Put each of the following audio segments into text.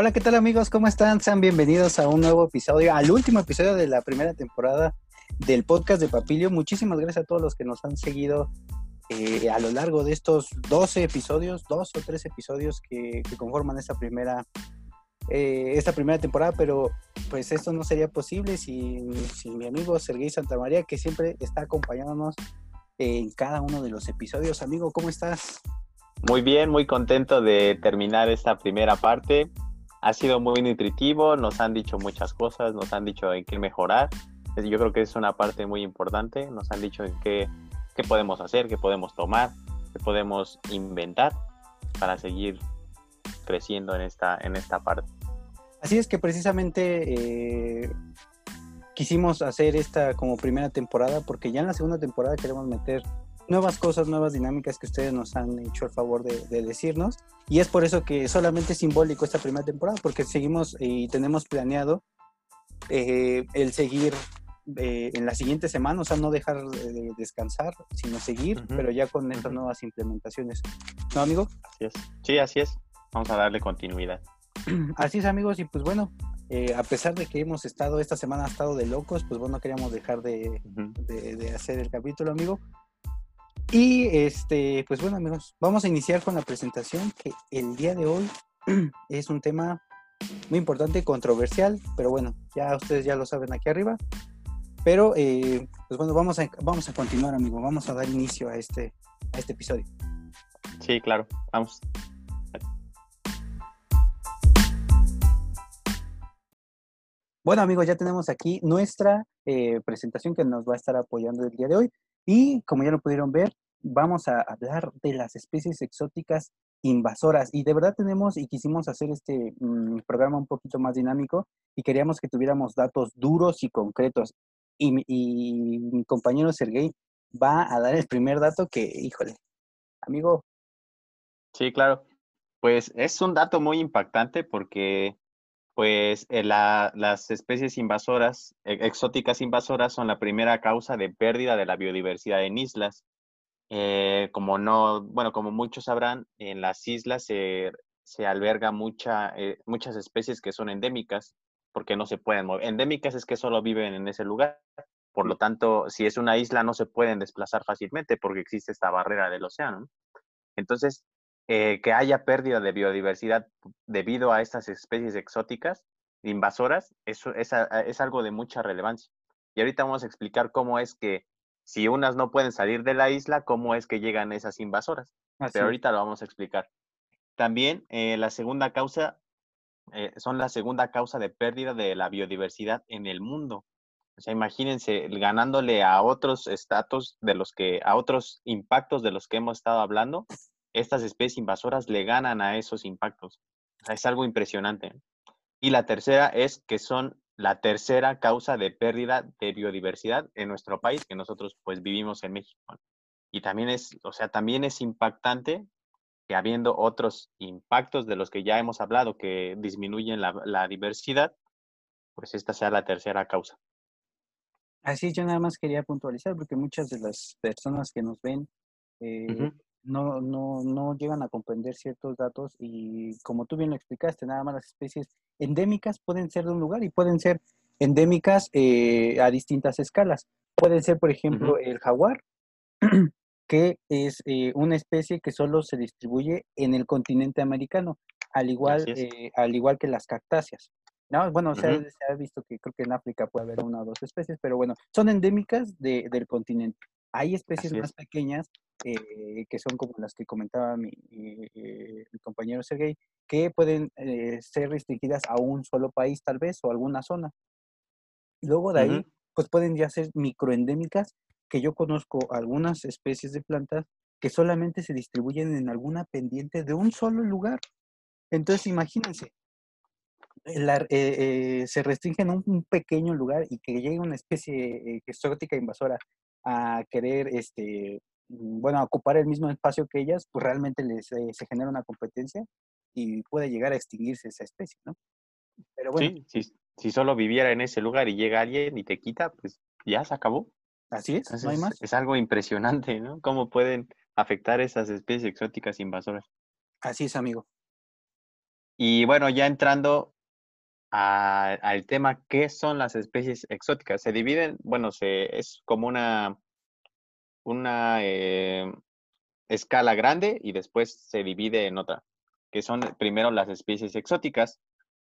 Hola, ¿qué tal amigos? ¿Cómo están? Sean bienvenidos a un nuevo episodio, al último episodio de la primera temporada del podcast de Papilio. Muchísimas gracias a todos los que nos han seguido eh, a lo largo de estos 12 episodios, dos o tres episodios que, conforman esta primera, eh, primera temporada, pero pues esto no sería posible sin, sin mi amigo Sergei Santamaría, que siempre está acompañándonos en cada uno de los episodios. Amigo, ¿cómo estás? Muy bien, muy contento de terminar esta primera parte. Ha sido muy nutritivo, nos han dicho muchas cosas, nos han dicho en qué mejorar. Yo creo que es una parte muy importante. Nos han dicho en qué, qué podemos hacer, qué podemos tomar, qué podemos inventar para seguir creciendo en esta, en esta parte. Así es que precisamente eh, quisimos hacer esta como primera temporada porque ya en la segunda temporada queremos meter nuevas cosas, nuevas dinámicas que ustedes nos han hecho el favor de, decirnos. Y es por eso que solamente es simbólico esta primera temporada, porque seguimos y tenemos planeado eh, el seguir eh, en la siguiente semana, o sea, no dejar de descansar, sino seguir, pero ya con estas nuevas implementaciones. ¿No, amigo? Así es. Sí, así es. Vamos a darle continuidad. Así es, amigos, y pues bueno, eh, a pesar de que hemos estado, esta semana ha estado de locos, pues bueno, queríamos dejar de, de hacer el capítulo, amigo. Y este, pues bueno amigos, vamos a iniciar con la presentación que el día de hoy es un tema muy importante, controversial, pero bueno, ya ustedes ya lo saben aquí arriba. Pero eh, pues bueno, vamos a, vamos a continuar amigo, vamos a dar inicio a este, a este episodio. Sí, claro, vamos. Bueno amigos, ya tenemos aquí nuestra eh, presentación que nos va a estar apoyando el día de hoy. Y como ya lo pudieron ver, vamos a hablar de las especies exóticas invasoras. Y de verdad tenemos y quisimos hacer este mm, programa un poquito más dinámico y queríamos que tuviéramos datos duros y concretos. Y, mi compañero Sergey va a dar el primer dato que, híjole, amigo. Sí, claro. Pues es un dato muy impactante porque pues eh, las especies invasoras, e, exóticas invasoras, son la primera causa de pérdida de la biodiversidad en islas. Eh, como no, bueno, como muchos sabrán, en las islas se, se alberga mucha, eh, muchas especies que son endémicas, porque no se pueden mover. Endémicas es que solo viven en ese lugar. Por lo tanto, si es una isla, no se pueden desplazar fácilmente porque existe esta barrera del océano. Entonces, eh, que haya pérdida de biodiversidad debido a estas especies exóticas invasoras, eso es, es, algo de mucha relevancia. Y ahorita vamos a explicar cómo es que si unas no pueden salir de la isla, cómo es que llegan esas invasoras. Pero ahorita lo vamos a explicar. También eh, la segunda causa, eh, son la segunda causa de pérdida de la biodiversidad en el mundo. O sea, imagínense ganándole a otros estatus de los que, a otros impactos de los que hemos estado hablando, estas especies invasoras le ganan a esos impactos. es algo impresionante. Y la tercera es que son la tercera causa de pérdida de biodiversidad en nuestro país, que nosotros pues vivimos en México. Y también es, o sea, también es impactante que habiendo otros impactos de los que ya hemos hablado que disminuyen la, diversidad, pues esta sea la tercera causa. Así yo nada más quería puntualizar porque muchas de las personas que nos ven eh, no, no, no llegan a comprender ciertos datos y como tú bien lo explicaste, nada más las especies endémicas pueden ser de un lugar y pueden ser endémicas eh, a distintas escalas. Pueden ser, por ejemplo, el jaguar, que es eh, una especie que solo se distribuye en el continente americano, al igual, eh, al igual que las cactáceas. ¿no? Bueno, se, ha, visto que creo que en África puede haber una o dos especies, pero bueno, son endémicas del continente. Hay especies más pequeñas eh, que son como las que comentaba mi, eh, compañero Sergey, que pueden eh, ser restringidas a un solo país tal vez o alguna zona. Luego de ahí, pues pueden ya ser microendémicas, que yo conozco algunas especies de plantas que solamente se distribuyen en alguna pendiente de un solo lugar. Entonces, imagínense, se restringen un, un, pequeño lugar y que llegue una especie exótica invasora a querer este, Mm, bueno, ocupar el mismo espacio que ellas, pues realmente les, eh, se genera una competencia y puede llegar a extinguirse esa especie, ¿no? Pero bueno. Sí, si, solo viviera en ese lugar y llega alguien y te quita, pues ya se acabó. Así es, no hay más. Es algo impresionante, ¿no? Cómo pueden afectar esas especies exóticas invasoras. Así es, amigo. Y bueno, ya entrando al tema, ¿qué son las especies exóticas? Se dividen, bueno, se, es como una, una eh, escala grande y después se divide en otra, que son primero las especies exóticas.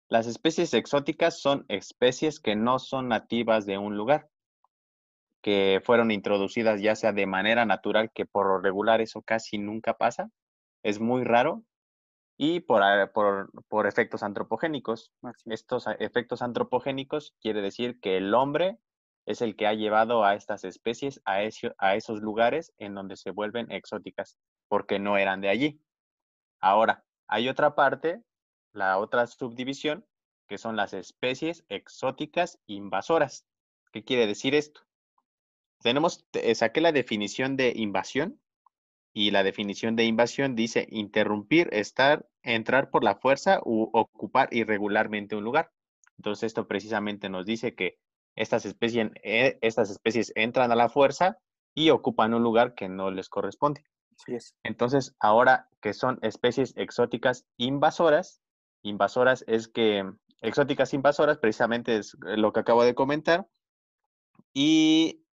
Las especies exóticas son especies que no son nativas de un lugar, que fueron introducidas ya sea de manera natural, que por lo regular eso casi nunca pasa, es muy raro, y por, por, efectos antropogénicos. Estos efectos antropogénicos quiere decir que el hombre es el que ha llevado a estas especies a, a esos lugares en donde se vuelven exóticas, porque no eran de allí. Ahora, hay otra parte, la otra subdivisión, que son las especies exóticas invasoras. ¿Qué quiere decir esto? Tenemos, saqué la definición de invasión y la definición de invasión dice interrumpir, estar, entrar por la fuerza u ocupar irregularmente un lugar. Entonces esto precisamente nos dice que estas especies, eh, estas especies entran a la fuerza y ocupan un lugar que no les corresponde. Entonces, ahora que son especies exóticas invasoras, invasoras es que, exóticas invasoras precisamente es lo que acabo de comentar, y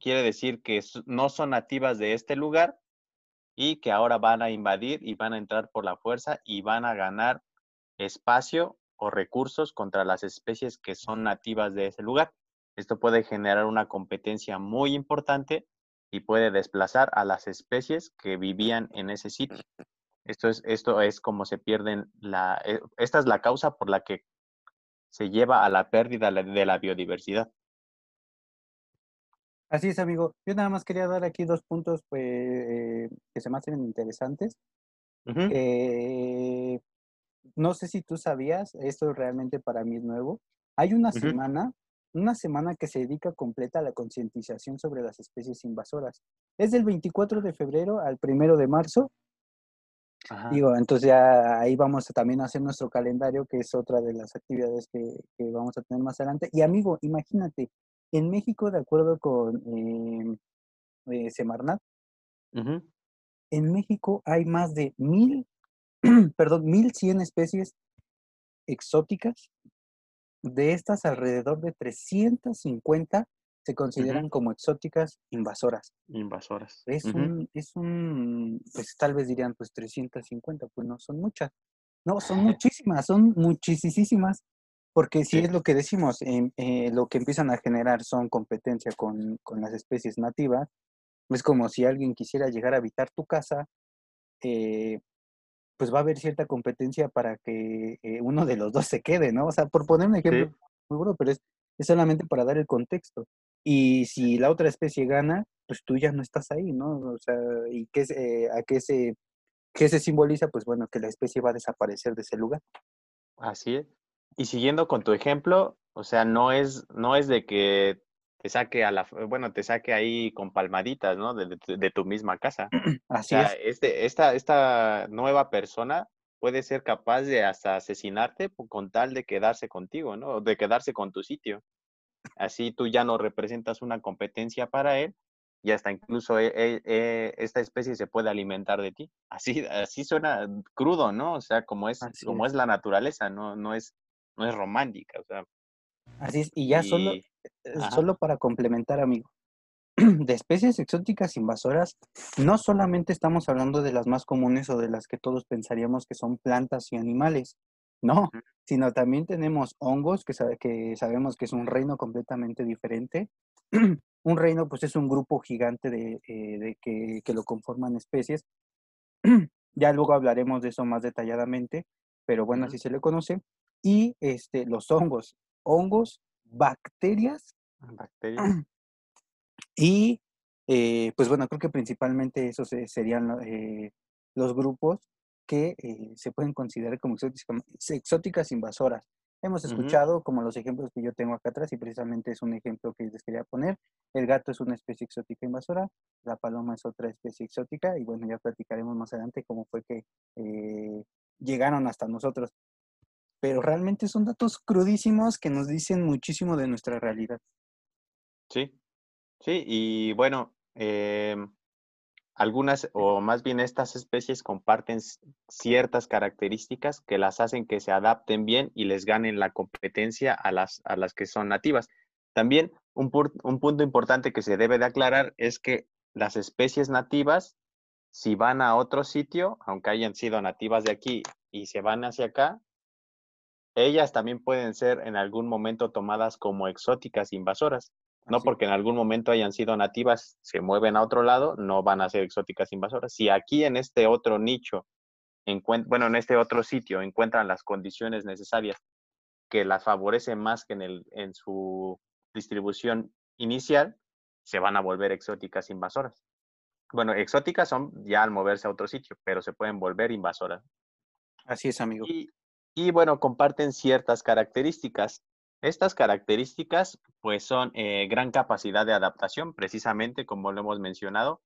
quiere decir que no son nativas de este lugar, y que ahora van a invadir y van a entrar por la fuerza y van a ganar espacio o recursos contra las especies que son nativas de ese lugar. Esto puede generar una competencia muy importante y puede desplazar a las especies que vivían en ese sitio. Esto es, esto es como se pierden la, eh, esta es la causa por la que se lleva a la pérdida de la biodiversidad. Así es, amigo. Yo nada más quería dar aquí dos puntos pues, eh, que se me hacen interesantes. Eh, no sé si tú sabías, esto realmente para mí es nuevo. Hay una semana, una semana que se dedica completa a la concientización sobre las especies invasoras. Es del 24 de febrero al 1 de marzo. Digo, entonces ya ahí vamos a también hacer nuestro calendario, que es otra de las actividades que, que vamos a tener más adelante. Y amigo, imagínate, en México, de acuerdo con em, eh, Semarnat, en México hay más de mil, perdón, mil cien especies exóticas. De estas, alrededor de 350 se consideran como exóticas invasoras. Invasoras. Es un, es un, pues tal vez dirían, pues 350, pues no son muchas. No, son muchísimas, son muchísimas. Porque si es lo que decimos, eh, lo que empiezan a generar son competencia con, las especies nativas. Es como si alguien quisiera llegar a habitar tu casa, eh, pues va a haber cierta competencia para que eh, uno de los dos se quede, ¿no? O sea, por poner un ejemplo muy bueno, pero es, solamente para dar el contexto. Y si la otra especie gana, pues tú ya no estás ahí, ¿no? O sea, ¿y qué, a qué se, qué se simboliza? Pues bueno, que la especie va a desaparecer de ese lugar. Así es. Y siguiendo con tu ejemplo, o sea, no es, no es de que te saque a la, bueno, te saque ahí con palmaditas, ¿no? De, tu misma casa. Así o sea, es. Este, esta, esta nueva persona puede ser capaz de hasta asesinarte con tal de quedarse contigo, ¿no? De quedarse con tu sitio. Así tú ya no representas una competencia para él y hasta incluso e, e, e, esta especie se puede alimentar de ti. Así, así suena crudo, ¿no? O sea, como es, como es. la naturaleza, no, no es no es romántica, o sea. Así es, y ya solo, eh, solo para complementar, amigo, de especies exóticas invasoras, no solamente estamos hablando de las más comunes o de las que todos pensaríamos que son plantas y animales, no, sino también tenemos hongos, que, que sabemos que es un reino completamente diferente. un reino, pues es un grupo gigante de, eh, que, que, lo conforman especies. ya luego hablaremos de eso más detalladamente, pero bueno, así se le conoce y este, los hongos, hongos, bacterias. Bacterias. Y eh, pues bueno, creo que principalmente esos serían eh, los grupos que eh, se pueden considerar como exóticas, invasoras. Hemos escuchado como los ejemplos que yo tengo acá atrás y precisamente es un ejemplo que les quería poner. El gato es una especie exótica invasora, la paloma es otra especie exótica y bueno, ya platicaremos más adelante cómo fue que llegaron hasta nosotros pero realmente son datos crudísimos que nos dicen muchísimo de nuestra realidad. Sí, sí, y bueno, em, algunas, o más bien estas especies comparten ciertas características que las hacen que se adapten bien y les ganen la competencia a las, a las que son nativas. También un, un punto importante que se debe de aclarar es que las especies nativas, si van a otro sitio, aunque hayan sido nativas de aquí y se van hacia acá, ellas también pueden ser en algún momento tomadas como exóticas invasoras. No porque en algún momento hayan sido nativas, se mueven a otro lado, no van a ser exóticas invasoras. Si aquí en este otro nicho, bueno, en este otro sitio encuentran las condiciones necesarias que las favorecen más que en, el, en su distribución inicial, se van a volver exóticas invasoras. Bueno, exóticas son ya al moverse a otro sitio, pero se pueden volver invasoras. Así es, amigo. Y, y bueno, comparten ciertas características. Estas características pues son eh, gran capacidad de adaptación, precisamente como lo hemos mencionado.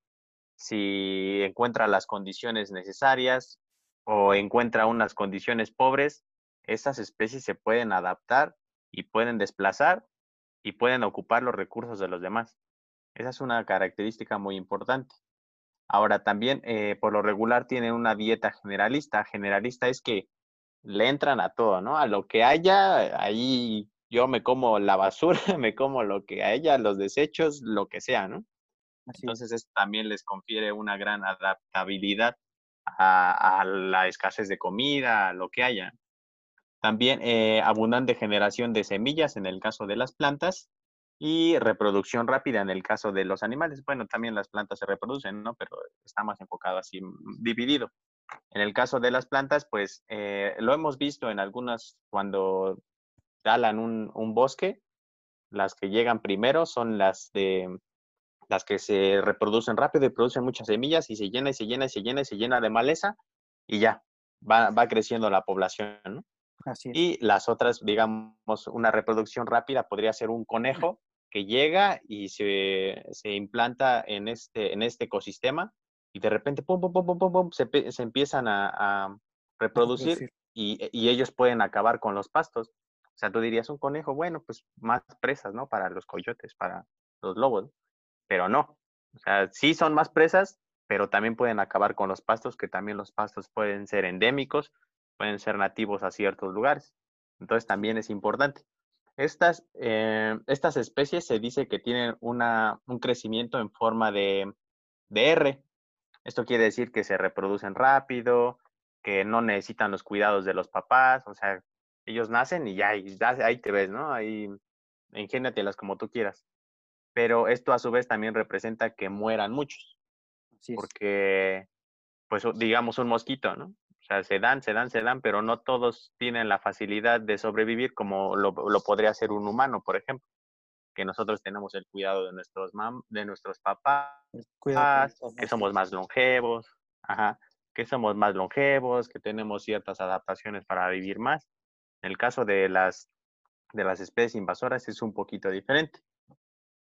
Si encuentra las condiciones necesarias o encuentra unas condiciones pobres, estas especies se pueden adaptar y pueden desplazar y pueden ocupar los recursos de los demás. Esa es una característica muy importante. Ahora también, eh, por lo regular, tienen una dieta generalista. Generalista es que le entran a todo, ¿no? A lo que haya, ahí yo me como la basura, me como lo que a ella, los desechos, lo que sea, ¿no? Entonces esto también les confiere una gran adaptabilidad a, la escasez de comida, a lo que haya. También eh, abundante generación de semillas en el caso de las plantas y reproducción rápida en el caso de los animales. Bueno, también las plantas se reproducen, ¿no? Pero está más enfocado así, mm, dividido. En el caso de las plantas, pues eh, lo hemos visto en algunas cuando talan un, un, bosque, las que llegan primero son las de las que se reproducen rápido y producen muchas semillas y se llena y se llena y se llena y se llena de maleza y ya, va, va creciendo la población, ¿no? Así Y las otras, digamos, una reproducción rápida podría ser un conejo que llega y se, se implanta en este, en este ecosistema y de repente, pum, pum, pum, pum, pum, se, se empiezan a, a reproducir y, y, ellos pueden acabar con los pastos. O sea, tú dirías un conejo, bueno, pues más presas, ¿no? Para los coyotes, para los lobos, pero no. O sea, sí son más presas, pero también pueden acabar con los pastos, que también los pastos pueden ser endémicos, pueden ser nativos a ciertos lugares. Entonces también es importante. Estas, eh, estas especies se dice que tienen una, un crecimiento en forma de, de R. Esto quiere decir que se reproducen rápido, que no necesitan los cuidados de los papás, o sea, ellos nacen y ya ahí, te ves, ¿no? Ahí ingéniatelas como tú quieras. Pero esto a su vez también representa que mueran muchos. porque, pues digamos, un mosquito, ¿no? O sea, se dan, se dan, se dan, pero no todos tienen la facilidad de sobrevivir como lo, lo podría hacer un humano, por ejemplo. Que nosotros tenemos el cuidado de nuestros, mam de nuestros papás, que somos más longevos, ajá, que somos más longevos, que tenemos ciertas adaptaciones para vivir más. En el caso de las, de las especies invasoras es un poquito diferente.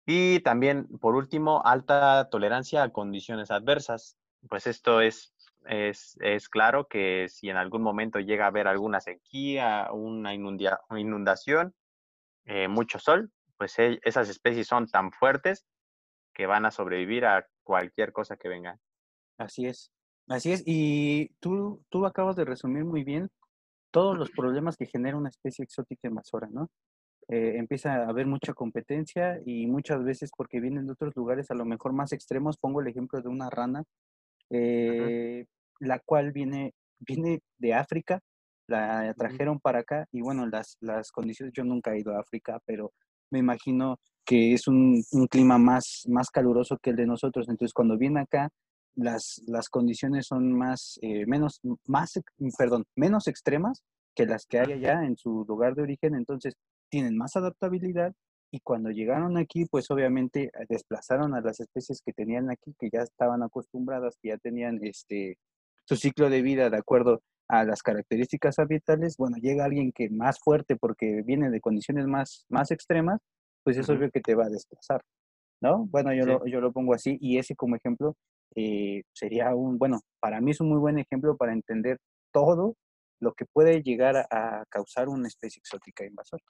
Y también, por último, alta tolerancia a condiciones adversas. Pues esto es, es, es claro que si en algún momento llega a haber alguna sequía, una, inundación, eh, mucho sol, pues e, esas especies son tan fuertes que van a sobrevivir a cualquier cosa que venga. Así es, así es. Y tú, tú acabas de resumir muy bien todos los problemas que genera una especie exótica invasora, ¿no? Eh, empieza a haber mucha competencia y muchas veces porque vienen de otros lugares a lo mejor más extremos, pongo el ejemplo de una rana, eh, la cual viene, viene de África, la trajeron para acá y bueno, las, las condiciones, yo nunca he ido a África, pero me imagino que es un, un clima más, más caluroso que el de nosotros, entonces cuando viene acá las, las condiciones son más, eh, menos, más, perdón, menos extremas que las que hay allá en su lugar de origen, entonces tienen más adaptabilidad y cuando llegaron aquí, pues obviamente eh, desplazaron a las especies que tenían aquí, que ya estaban acostumbradas, que ya tenían este su ciclo de vida de acuerdo a las características ambientales, bueno, llega alguien que más fuerte porque viene de condiciones más, más extremas, pues es obvio que te va a desplazar, ¿no? Bueno, yo, lo, yo lo pongo así y ese como ejemplo eh, sería un, bueno, para mí es un muy buen ejemplo para entender todo lo que puede llegar a, causar una especie exótica invasora.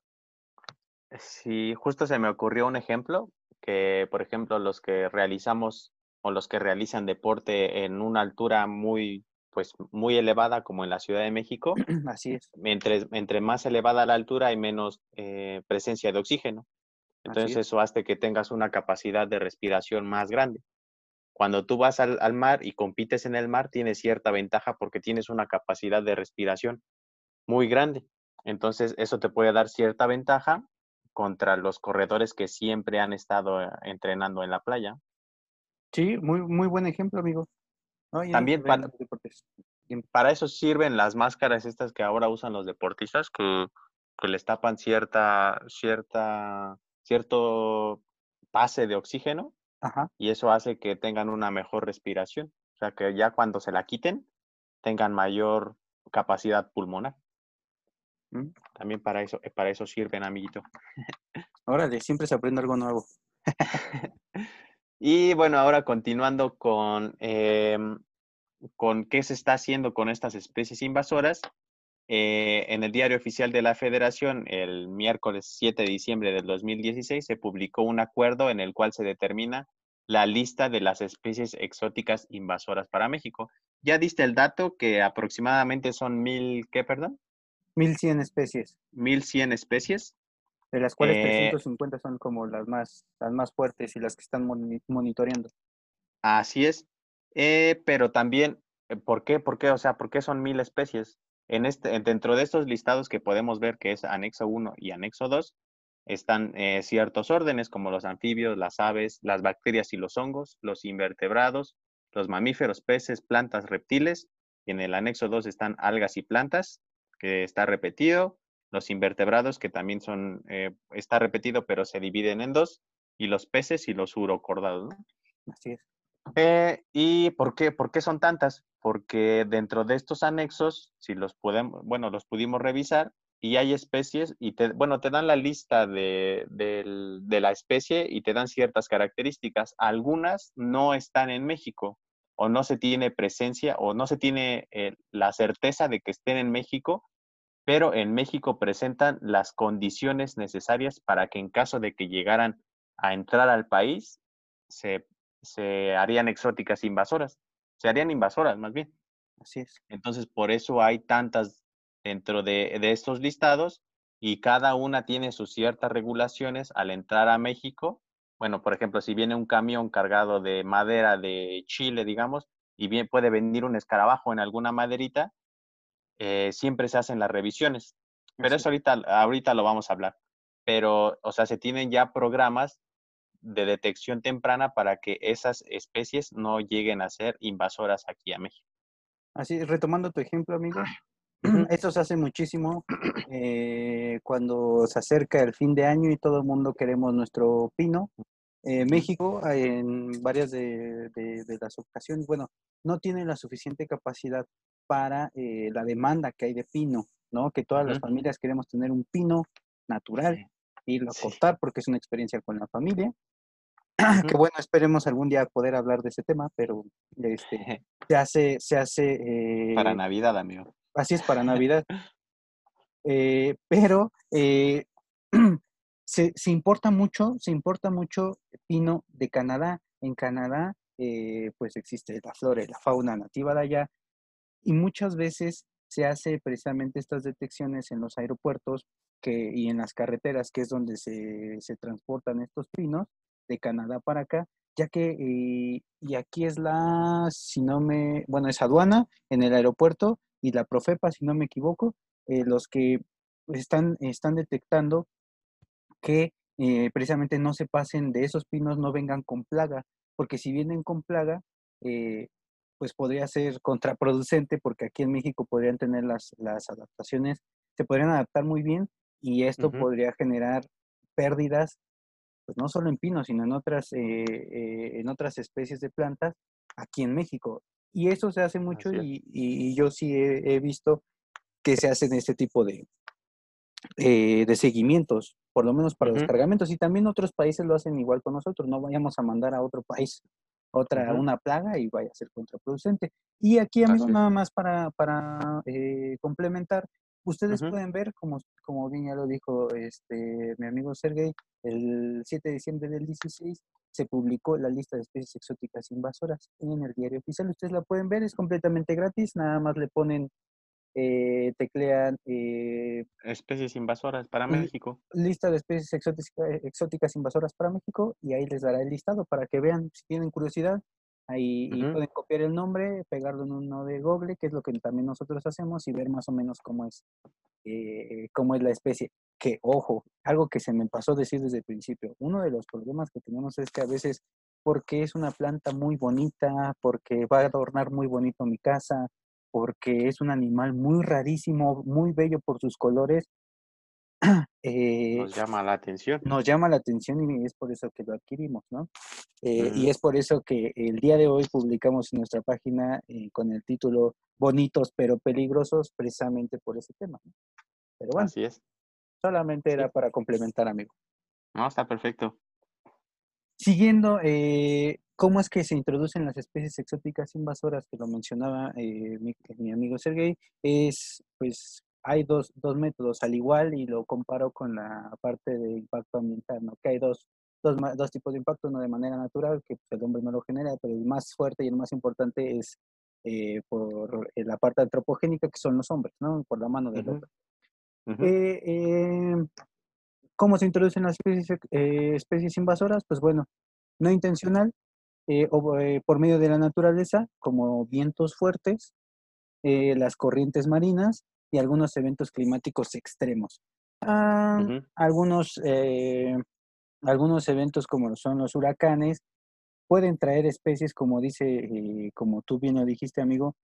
Sí, justo se me ocurrió un ejemplo que, por ejemplo, los que realizamos o los que realizan deporte en una altura muy, pues, muy elevada como en la Ciudad de México. Así es. Entre, entre más elevada la altura hay menos eh, presencia de oxígeno. Entonces eso hace que tengas una capacidad de respiración más grande. Cuando tú vas al, al, mar y compites en el mar, tienes cierta ventaja porque tienes una capacidad de respiración muy grande. Entonces eso te puede dar cierta ventaja contra los corredores que siempre han estado eh, entrenando en la playa. Sí, muy, muy buen ejemplo, amigo. También para, para, eso sirven las máscaras estas que ahora usan los deportistas, que, que les tapan cierta, cierta, cierto pase de oxígeno y eso hace que tengan una mejor respiración. O sea, que ya cuando se la quiten, tengan mayor capacidad pulmonar. Mm. También para eso, para eso sirven, amiguito. Órale, siempre se aprende algo nuevo. y bueno, ahora continuando con, em, con qué se está haciendo con estas especies invasoras. Eh, en el diario oficial de la Federación, el miércoles 7 de diciembre del 2016, se publicó un acuerdo en el cual se determina la lista de las especies exóticas invasoras para México. Ya diste el dato que aproximadamente son mil, ¿qué, perdón? 1100 especies. 1100 especies. De las cuales 350 eh, son como las más, las más fuertes y las que están monitoreando. Así es. Eh, pero también, eh, ¿por qué? ¿Por qué? O sea, ¿por qué son mil especies? En este, dentro de estos listados que podemos ver que es anexo 1 y anexo 2, están ciertos órdenes como los anfibios, las aves, las bacterias y los hongos, los invertebrados, los mamíferos, peces, plantas, reptiles. Y en el anexo 2 están algas y plantas que está repetido, los invertebrados, que también son, eh, está repetido, pero se dividen en dos, y los peces y los urocordados. ¿no? Así es. Eh, ¿Y por qué, por qué son tantas? Porque dentro de estos anexos, si los podemos, bueno, los pudimos revisar, y hay especies, y te, bueno, te dan la lista de, de, la especie y te dan ciertas características. Algunas no están en México, o no se tiene presencia, o no se tiene eh, la certeza de que estén en México, pero en México presentan las condiciones necesarias para que en caso de que llegaran a entrar al país, se, harían exóticas invasoras, se harían invasoras más bien. Así es. Entonces, por eso hay tantas dentro de, de estos listados y cada una tiene sus ciertas regulaciones al entrar a México. Bueno, por ejemplo, si viene un camión cargado de madera de Chile, digamos, y bien puede venir un escarabajo en alguna maderita, eh, siempre se hacen las revisiones. Pero eso ahorita, ahorita lo vamos a hablar. Pero, o sea, se tienen ya programas de detección temprana para que esas especies no lleguen a ser invasoras aquí a México. Así, retomando tu ejemplo, amigo, esto se hace muchísimo eh, cuando se acerca el fin de año y todo el mundo queremos nuestro pino. Eh, México, en varias de, de, las ocasiones, bueno, no tiene la suficiente capacidad para eh, la demanda que hay de pino, ¿no? Que todas las familias queremos tener un pino natural, irlo a cortar porque es una experiencia con la familia. Que bueno, esperemos algún día poder hablar de ese tema, pero este, se hace, se hace... para eh, Navidad, amigo. Así es, para Navidad. Eh, pero se, se, importa mucho, se importa mucho pino de Canadá. En Canadá, pues existe la flora y la fauna nativa de allá, y muchas veces se hace precisamente estas detecciones en los aeropuertos que, y en las carreteras, que es donde se, se transportan estos pinos de Canadá para acá, ya que, eh, y aquí es la, si no me, bueno, es aduana en el aeropuerto y la Profepa, si no me equivoco, eh, los que están, están detectando que eh, precisamente no se pasen de esos pinos, no vengan con plaga, porque si vienen con plaga, pues podría ser contraproducente porque aquí en México podrían tener las, las adaptaciones, se podrían adaptar muy bien y esto podría generar pérdidas, pues no solo en pinos, sino en otras, eh, eh, en otras especies de plantas aquí en México. Y eso se hace mucho y, y, yo sí he, visto que se hacen este tipo de, eh, de seguimientos, por lo menos para los cargamentos. Y también otros países lo hacen igual con nosotros. No vayamos a mandar a otro país otra, una plaga y vaya a ser contraproducente. Y aquí, amigo, nada más para, para eh, complementar, ustedes pueden ver, como, como bien ya lo dijo este, mi amigo Sergey, el 7 de diciembre del 16, se publicó la lista de especies exóticas invasoras en el diario oficial. Ustedes la pueden ver, es completamente gratis, nada más le ponen, eh, teclean... Eh, especies invasoras para México. Lista de especies exóticas, exóticas invasoras para México y ahí les dará el listado para que vean si tienen curiosidad. Ahí pueden copiar el nombre, pegarlo en uno de Google, que es lo que también nosotros hacemos, y ver más o menos cómo es, eh, cómo es la especie. Que, ojo, algo que se me pasó decir desde el principio, uno de los problemas que tenemos es que a veces, porque es una planta muy bonita, porque va a adornar muy bonito mi casa, porque es un animal muy rarísimo, muy bello por sus colores, eh, nos llama la atención. Nos llama la atención y es por eso que lo adquirimos, ¿no? Eh, y es por eso que el día de hoy publicamos en nuestra página eh, con el título Bonitos pero peligrosos, precisamente por ese tema. Pero bueno, Así es. solamente era para complementar, amigo. No, está perfecto. Siguiendo, ¿cómo es que se introducen las especies exóticas invasoras que lo mencionaba mi, mi amigo Sergey? Es, pues, hay dos, dos métodos al igual y lo comparo con la parte de impacto ambiental, ¿no? Que hay dos, dos, dos tipos de impacto, uno de manera natural, que pues, el hombre no lo genera, pero el más fuerte y el más importante es eh, por eh, la parte antropogénica, que son los hombres, ¿no? Por la mano del hombre. Eh, ¿Cómo se introducen las especies, especies invasoras? Pues bueno, no intencional, o, por medio de la naturaleza, como vientos fuertes, las corrientes marinas, y algunos eventos climáticos extremos. Ah, algunos, eh, algunos eventos como son los huracanes pueden traer especies, como dice, eh, como tú bien lo dijiste, amigo,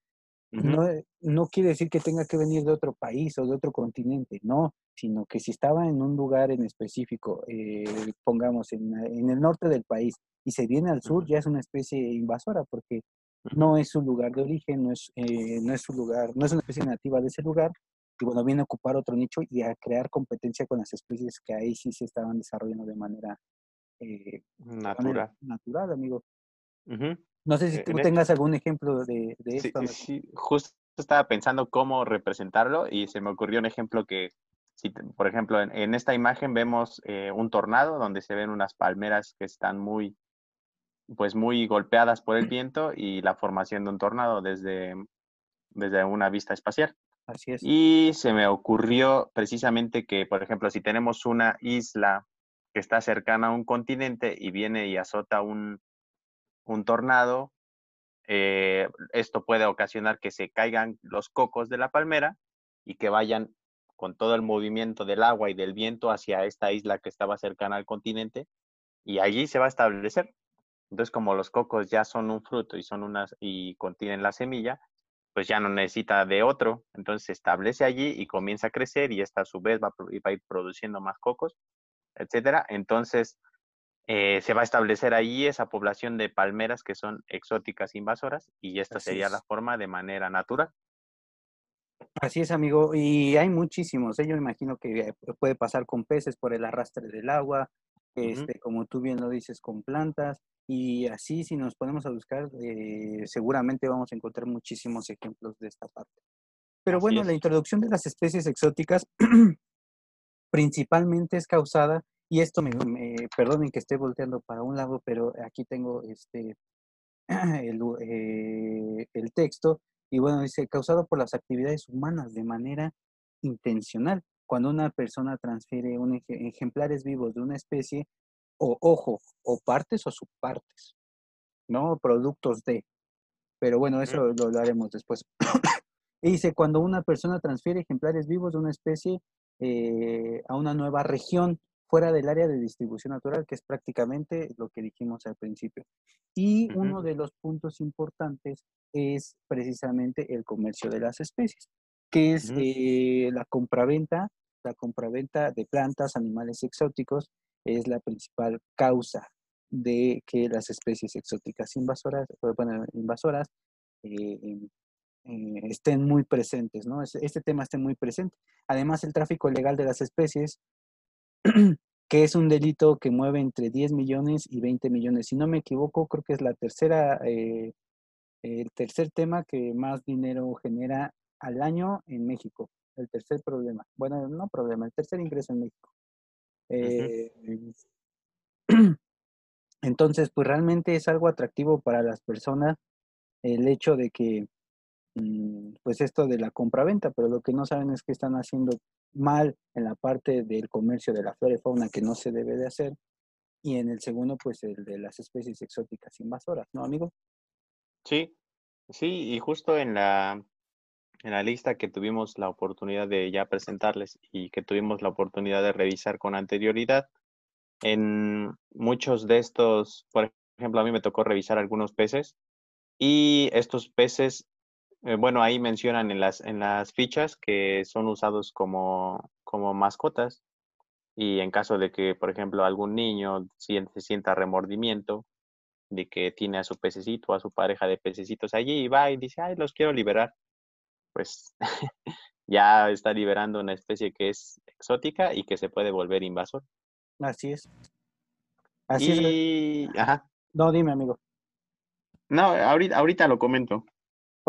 no, no quiere decir que tenga que venir de otro país o de otro continente, no, sino que si estaba en un lugar en específico, eh, pongamos en, en, el norte del país, y se viene al sur, ya es una especie invasora, porque no es su lugar de origen, no es, eh, no es su lugar, no es una especie nativa de ese lugar, y bueno, viene a ocupar otro nicho y a crear competencia con las especies que ahí sí se estaban desarrollando de manera eh, natural. natural, amigo. No sé si e, tú tengas algún ejemplo de, de esto. Sí, justo estaba pensando cómo representarlo y se me ocurrió un ejemplo que, si, por ejemplo, en, esta imagen vemos eh, un tornado donde se ven unas palmeras que están muy, pues muy golpeadas por el viento y la formación de un tornado desde, desde una vista espacial. Así es. Y se me ocurrió precisamente que, por ejemplo, si tenemos una isla que está cercana a un continente y viene y azota un, un tornado, eh, esto puede ocasionar que se caigan los cocos de la palmera y que vayan con todo el movimiento del agua y del viento hacia esta isla que estaba cercana al continente y allí se va a establecer. Entonces, como los cocos ya son un fruto y son unas y contienen la semilla, pues ya no necesita de otro, entonces se establece allí y comienza a crecer y esta a su vez va, a ir produciendo más cocos, etcétera. Entonces eh, se va a establecer allí esa población de palmeras que son exóticas invasoras y esta sería la forma de manera natural. Así es, amigo, y hay muchísimos. ¿eh? Yo imagino que puede pasar con peces por el arrastre del agua, este, como tú bien lo dices, con plantas. Y así, si nos ponemos a buscar, eh, seguramente vamos a encontrar muchísimos ejemplos de esta parte. Pero bueno, la introducción de las especies exóticas principalmente es causada, y esto me, perdonen que esté volteando para un lado, pero aquí tengo este el, eh, el texto, y bueno, dice, causado por las actividades humanas de manera intencional. Cuando una persona transfiere un ejemplares vivos de una especie o ojo, o partes o subpartes, ¿no? Productos de. Pero bueno, eso lo, haremos después. y dice, cuando una persona transfiere ejemplares vivos de una especie eh, a una nueva región fuera del área de distribución natural, que es prácticamente lo que dijimos al principio. Y uno de los puntos importantes es precisamente el comercio de las especies, que es eh, la compraventa, la compraventa de plantas, animales exóticos, es la principal causa de que las especies exóticas invasoras, bueno, invasoras eh, eh, estén muy presentes, ¿no? Este, tema esté muy presente. Además, el tráfico ilegal de las especies, que es un delito que mueve entre 10 millones y 20 millones. Si no me equivoco, creo que es la tercera, eh, el tercer tema que más dinero genera al año en México. El tercer problema. Bueno, no problema, el tercer ingreso en México. Eh, Entonces, pues realmente es algo atractivo para las personas el hecho de que, pues esto de la compraventa, pero lo que no saben es que están haciendo mal en la parte del comercio de la flora y fauna que no se debe de hacer, y en el segundo, pues el de las especies exóticas invasoras, ¿no, amigo? Sí, sí, y justo en la, en la lista que tuvimos la oportunidad de ya presentarles y que tuvimos la oportunidad de revisar con anterioridad, en muchos de estos, por ejemplo, a mí me tocó revisar algunos peces y estos peces, eh, bueno, ahí mencionan en las, en las fichas que son usados como, como mascotas y en caso de que, por ejemplo, algún niño siente, sienta remordimiento de que tiene a su pececito, a su pareja de pececitos allí y va y dice, ay, los quiero liberar, pues ya está liberando una especie que es exótica y que se puede volver invasor. Así es. Así y... es. Ajá. No, dime, amigo. No, ahorita, ahorita lo comento.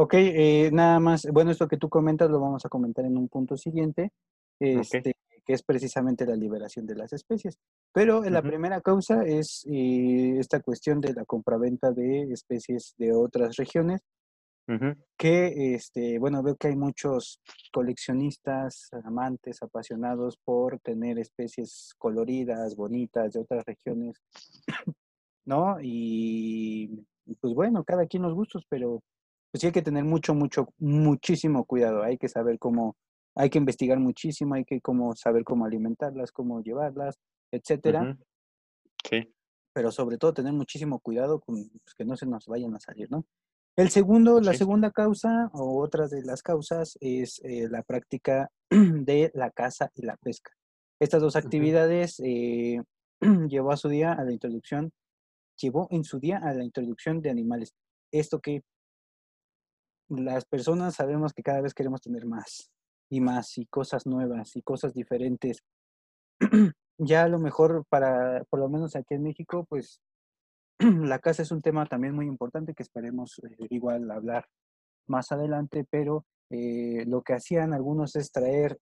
Ok, eh, nada más, bueno, esto que tú comentas lo vamos a comentar en un punto siguiente, este, que es precisamente la liberación de las especies. Pero la primera causa es eh, esta cuestión de la compraventa de especies de otras regiones, que, este, bueno, veo que hay muchos coleccionistas, amantes, apasionados por tener especies coloridas, bonitas de otras regiones, ¿no? Y pues bueno, cada quien los gustos, pero pues sí hay que tener mucho, mucho, muchísimo cuidado. Hay que saber cómo, hay que investigar muchísimo, hay que cómo saber cómo alimentarlas, cómo llevarlas, etcétera. Sí. Pero sobre todo tener muchísimo cuidado con pues, que no se nos vayan a salir, ¿no? El segundo, la segunda causa o otra de las causas es eh, la práctica de la caza y la pesca. Estas dos actividades eh, llevó a su día a la introducción, llevó en su día a la introducción de animales. Esto que las personas sabemos que cada vez queremos tener más y más y cosas nuevas y cosas diferentes. ya a lo mejor para, por lo menos aquí en México, pues la casa es un tema también muy importante que esperemos eh, igual hablar más adelante, pero eh, lo que hacían algunos es traer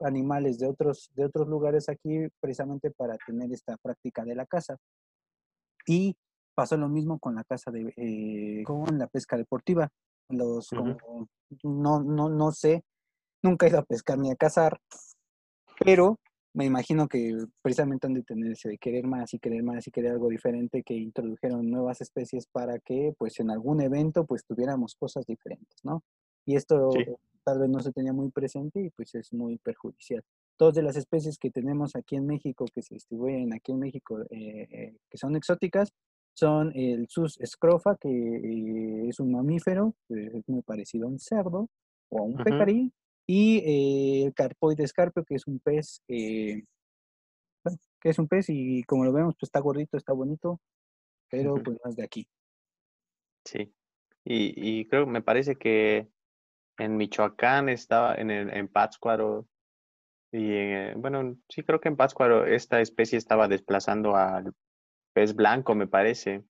animales de otros, de otros lugares aquí precisamente para tener esta práctica de la caza. Y pasó lo mismo con la caza de, eh, con la pesca deportiva. Los, no, no, no sé, nunca he ido a pescar ni a cazar, pero me imagino que precisamente han de tenerse de querer más y querer más y querer algo diferente, que introdujeron nuevas especies para que pues en algún evento pues tuviéramos cosas diferentes, ¿no? Y esto tal vez no se tenía muy presente y pues es muy perjudicial. Todas de las especies que tenemos aquí en México, que se distribuyen aquí en México, eh, eh, que son exóticas, son el sus scrofa, que eh, es un mamífero, es muy parecido a un cerdo o a un pecarí, y eh, el carpoide escarpio, que es un pez, que es un pez y como lo vemos, pues está gordito, está bonito, pero pues no es de aquí. Sí, y, y creo, me parece que en Michoacán estaba, en, el, en Pátzcuaro, y eh, bueno, sí creo que en Pátzcuaro esta especie estaba desplazando al pez blanco, me parece,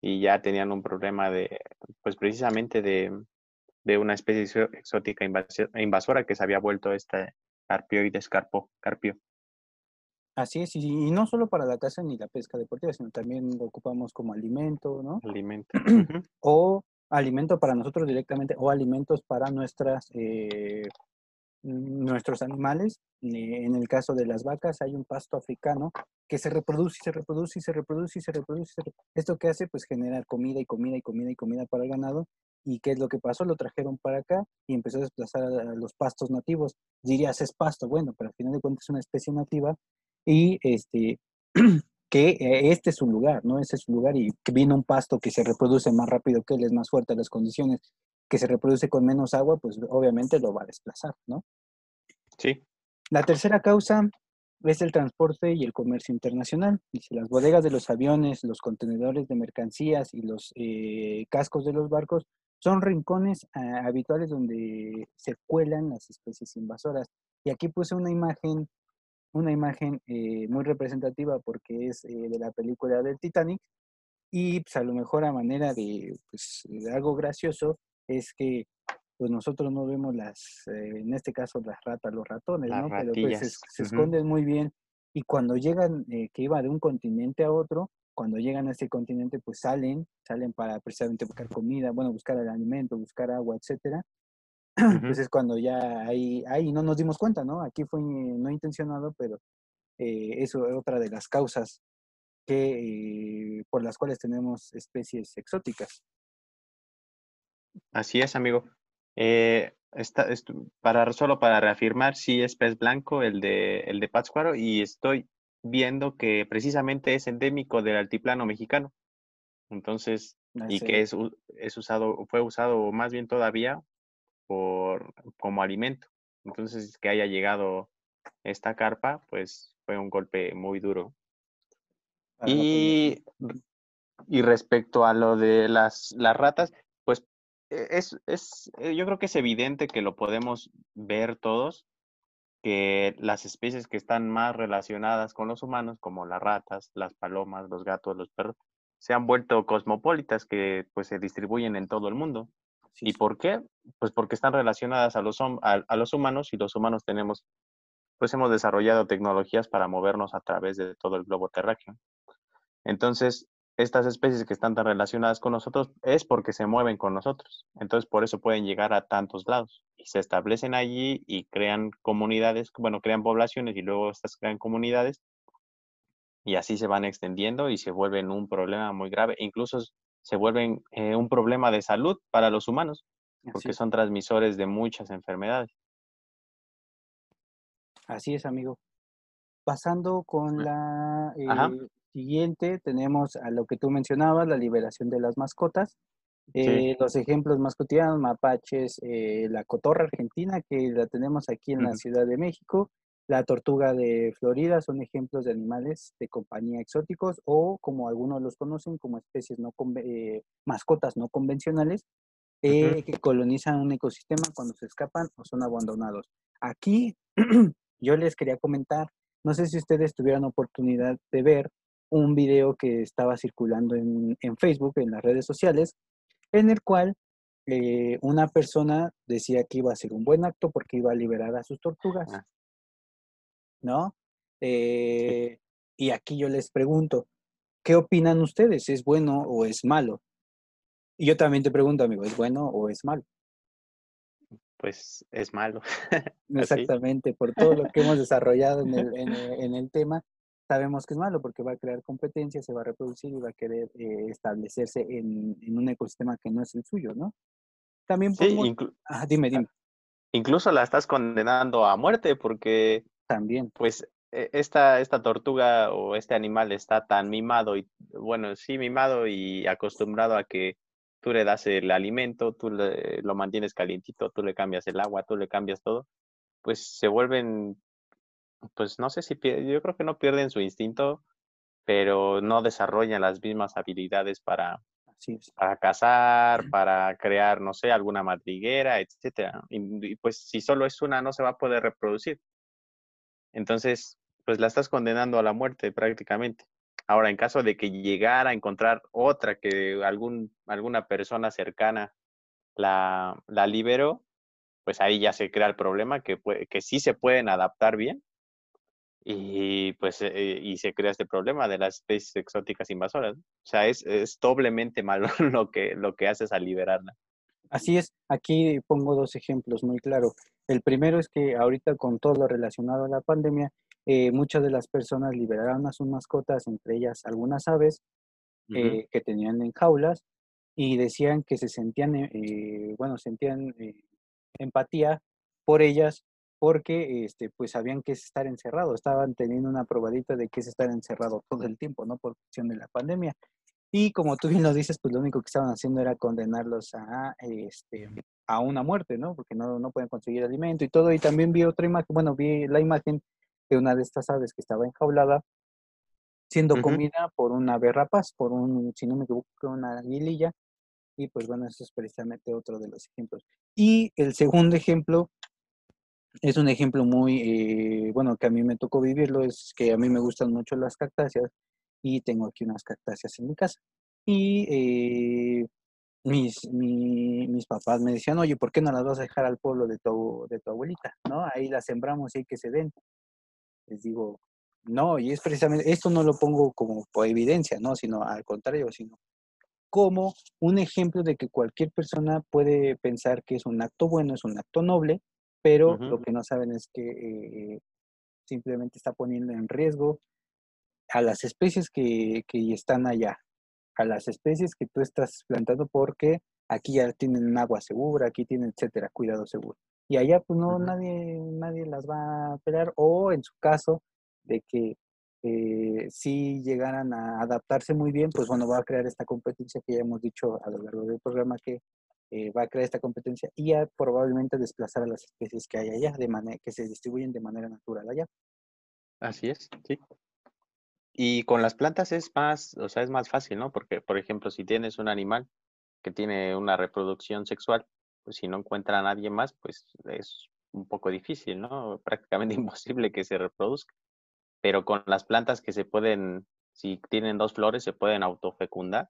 y ya tenían un problema de, pues precisamente de, de una especie exótica invasora que se había vuelto este carpioide escarpo, carpio. Así es, y, no solo para la caza ni la pesca deportiva, sino también lo ocupamos como alimento, ¿no? Alimento. o alimento para nosotros directamente, o alimentos para nuestras, eh, nuestros animales. En el caso de las vacas hay un pasto africano que se reproduce y se reproduce y se reproduce y se reproduce. Esto que hace, pues generar comida y comida y comida y comida para el ganado ¿Y qué es lo que pasó? Lo trajeron para acá y empezó a desplazar a, los pastos nativos. Dirías, es pasto, bueno, pero al final de cuentas es una especie nativa y este, que eh, este es su lugar, ¿no? Ese es su lugar y que viene un pasto que se reproduce más rápido que él, es más fuerte a las condiciones, que se reproduce con menos agua, pues obviamente lo va a desplazar, ¿no? Sí. La tercera causa es el transporte y el comercio internacional. Dice, las bodegas de los aviones, los contenedores de mercancías y los eh, cascos de los barcos son rincones ah, habituales donde se cuelan las especies invasoras. Y aquí puse una imagen, una imagen eh, muy representativa porque es eh, de la película del Titanic. Y pues, a lo mejor a manera de, pues, algo gracioso es que pues nosotros no vemos las, eh, en este caso las ratas, los ratones, ¿no? Pero pues se, esconden muy bien. Y cuando llegan, que iba de un continente a otro, cuando llegan a este continente, pues salen, salen para precisamente buscar comida, bueno, buscar el alimento, buscar agua, etcétera. Pues es cuando ya ahí, ahí no nos dimos cuenta, ¿no? Aquí fue no intencionado, pero eh, eso es otra de las causas que, eh, por las cuales tenemos especies exóticas. Así es, amigo. Eh, para, solo para reafirmar, sí es pez blanco el de, el de Pátzcuaro y estoy viendo que precisamente es endémico del altiplano mexicano. Entonces, y que es, es usado, fue usado más bien todavía por, como alimento. Entonces, que haya llegado esta carpa, pues fue un golpe muy duro. Y, y respecto a lo de las, las ratas, es, es, eh, yo creo que es evidente que lo podemos ver todos, que las especies que están más relacionadas con los humanos, como las ratas, las palomas, los gatos, los perros, se han vuelto cosmopolitas que pues se distribuyen en todo el mundo. ¿Y por qué? Pues porque están relacionadas a los, a, los humanos y los humanos tenemos, pues hemos desarrollado tecnologías para movernos a través de todo el globo terráqueo. Entonces, estas especies que están tan relacionadas con nosotros es porque se mueven con nosotros. Entonces, por eso pueden llegar a tantos lados y se establecen allí y crean comunidades, bueno, crean poblaciones y luego estas crean comunidades y así se van extendiendo y se vuelven un problema muy grave. Incluso se vuelven eh, un problema de salud para los humanos, porque son transmisores de muchas enfermedades. Así es, amigo. Pasando con la eh, siguiente, tenemos a lo que tú mencionabas, la liberación de las mascotas. Eh, los ejemplos más cotidianos, mapaches, la cotorra argentina, que la tenemos aquí en la Ciudad de México, la tortuga de Florida son ejemplos de animales de compañía exóticos o como algunos los conocen como especies no eh, mascotas no convencionales eh, que colonizan un ecosistema cuando se escapan o son abandonados. Aquí yo les quería comentar, no sé si ustedes tuvieron oportunidad de ver un video que estaba circulando en, Facebook, en las redes sociales, en el cual eh, una persona decía que iba a hacer un buen acto porque iba a liberar a sus tortugas. Ah. ¿no? Eh, y aquí yo les pregunto, ¿qué opinan ustedes? ¿Es bueno o es malo? Y yo también te pregunto, amigo, ¿es bueno o es malo? Pues es malo. Exactamente, por todo lo que hemos desarrollado en el, en, el, tema, sabemos que es malo porque va a crear competencia, se va a reproducir y va a querer eh, establecerse en, un ecosistema que no es el suyo, ¿no? También sí, dime, dime. Incluso la estás condenando a muerte porque también. Pues e, esta, esta tortuga o este animal está tan mimado y, bueno, sí, mimado y acostumbrado a que tú le das el alimento, tú lo mantienes calientito, tú le cambias el agua, tú le cambias todo, pues se vuelven, pues no sé si, yo creo que no pierden su instinto, pero no desarrollan las mismas habilidades para, para cazar, para crear, no sé, alguna madriguera, etcétera. y, pues si solo es una, no se va a poder reproducir. Entonces, pues la estás condenando a la muerte prácticamente. Ahora, en caso de que llegara a encontrar otra que algún, alguna persona cercana la, la liberó, pues ahí ya se crea el problema que, que sí se pueden adaptar bien y pues eh, y se crea este problema de las especies exóticas invasoras. O sea, es, es doblemente malo lo que, lo que haces al liberarla. Así es, aquí pongo dos ejemplos muy claros. El primero es que ahorita con todo lo relacionado a la pandemia, eh, muchas de las personas liberaron a sus mascotas, entre ellas algunas aves eh, que tenían en jaulas y decían que se sentían, eh, bueno, sentían empatía por ellas porque este, pues sabían que es estar encerrado, estaban teniendo una probadita de que es estar encerrado todo el tiempo, ¿no? Por cuestión de la pandemia. Y como tú bien lo dices, pues lo único que estaban haciendo era condenarlos a, este, a una muerte, ¿no? Porque no, no pueden conseguir alimento y todo. Y también vi otra imagen, bueno, vi la imagen de una de estas aves que estaba enjaulada siendo comida por una ave rapaz, por un, si no me equivoco, una aguililla. Y pues bueno, eso es precisamente otro de los ejemplos. Y el segundo ejemplo es un ejemplo muy, eh, bueno, que a mí me tocó vivirlo, es que a mí me gustan mucho las cactáceas y tengo aquí unas cactáceas en mi casa. Y eh, mis, mis papás me decían, oye, ¿por qué no las vas a dejar al pueblo de tu, de tu abuelita? ¿No? Ahí las sembramos y hay que se den. Les digo, No, y es precisamente, esto no lo pongo como por evidencia, ¿no? Sino al contrario, sino como un ejemplo de que cualquier persona puede pensar que es un acto bueno, es un acto noble, pero lo que no saben es que eh, simplemente está poniendo en riesgo a las especies que, que están allá, a las especies que tú estás plantando porque aquí ya tienen agua segura, aquí tienen, etcétera, cuidado seguro. Y allá pues no, nadie, nadie las va a pelear o en su caso de que eh, si llegaran a adaptarse muy bien, pues bueno, va a crear esta competencia que ya hemos dicho a lo largo del programa que eh, va a crear esta competencia y a probablemente desplazar a las especies que hay allá, que se distribuyen de manera natural allá. Así es, sí. Y con las plantas es más, o sea, es más fácil, ¿no? Porque, por ejemplo, si tienes un animal que tiene una reproducción sexual, pues si no encuentra a nadie más, pues es un poco difícil, ¿no? Prácticamente imposible que se reproduzca. Pero con las plantas que se pueden, si tienen dos flores, se pueden autofecundar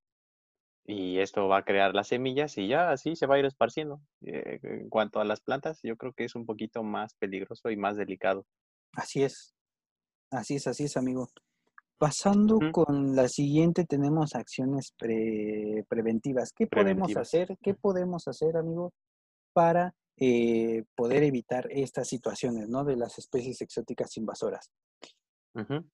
y esto va a crear las semillas y ya así se va a ir esparciendo. Eh, en cuanto a las plantas, yo creo que es un poquito más peligroso y más delicado. Así es, así es, así es, amigo. Pasando con la siguiente, tenemos acciones preventivas. ¿Qué podemos hacer? ¿Qué podemos hacer, amigo, para eh, poder evitar estas situaciones, ¿no? De las especies exóticas invasoras.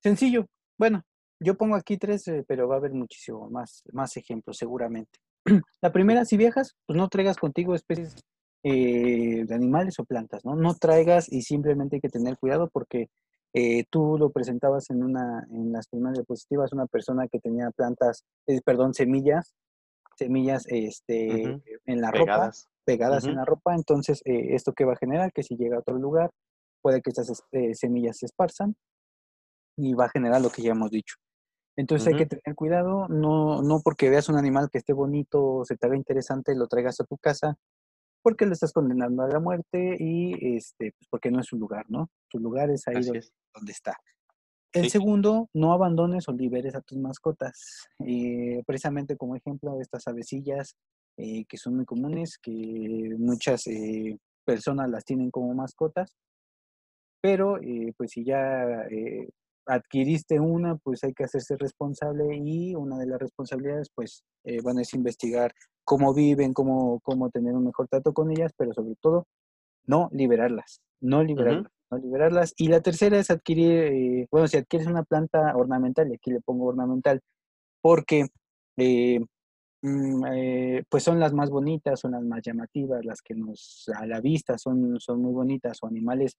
Sencillo. Bueno, yo pongo aquí tres, eh, pero va a haber muchísimo más, más ejemplos, seguramente. la primera, si viajas, pues no traigas contigo especies eh, de animales o plantas, ¿no? No traigas y simplemente hay que tener cuidado porque eh, tú lo presentabas en una, en las primeras diapositivas, una persona que tenía plantas, eh, perdón, semillas, semillas este, en la ropa, pegadas en la ropa. Entonces, ¿esto qué va a generar? Que si llega a otro lugar, puede que estas semillas se esparzan y va a generar lo que ya hemos dicho. Entonces hay que tener cuidado, no, no porque veas un animal que esté bonito, se te haga interesante, lo traigas a tu casa, porque lo estás condenando a la muerte y este, pues porque no es su lugar, ¿no? Su lugar es ahí donde, está. El segundo, no abandones o liberes a tus mascotas. Eh, precisamente como ejemplo, estas avecillas eh, que son muy comunes, que muchas eh, personas las tienen como mascotas, pero pues si ya adquiriste una, pues hay que hacerse responsable y una de las responsabilidades, pues, eh, bueno, es investigar cómo viven, cómo, cómo tener un mejor trato con ellas, pero sobre todo, no liberarlas, no liberarlas, no liberarlas. Y la tercera es adquirir, eh, bueno, si adquieres una planta ornamental, y aquí le pongo ornamental, porque eh, mm, pues son las más bonitas, son las más llamativas, las que nos a la vista son, son muy bonitas, o animales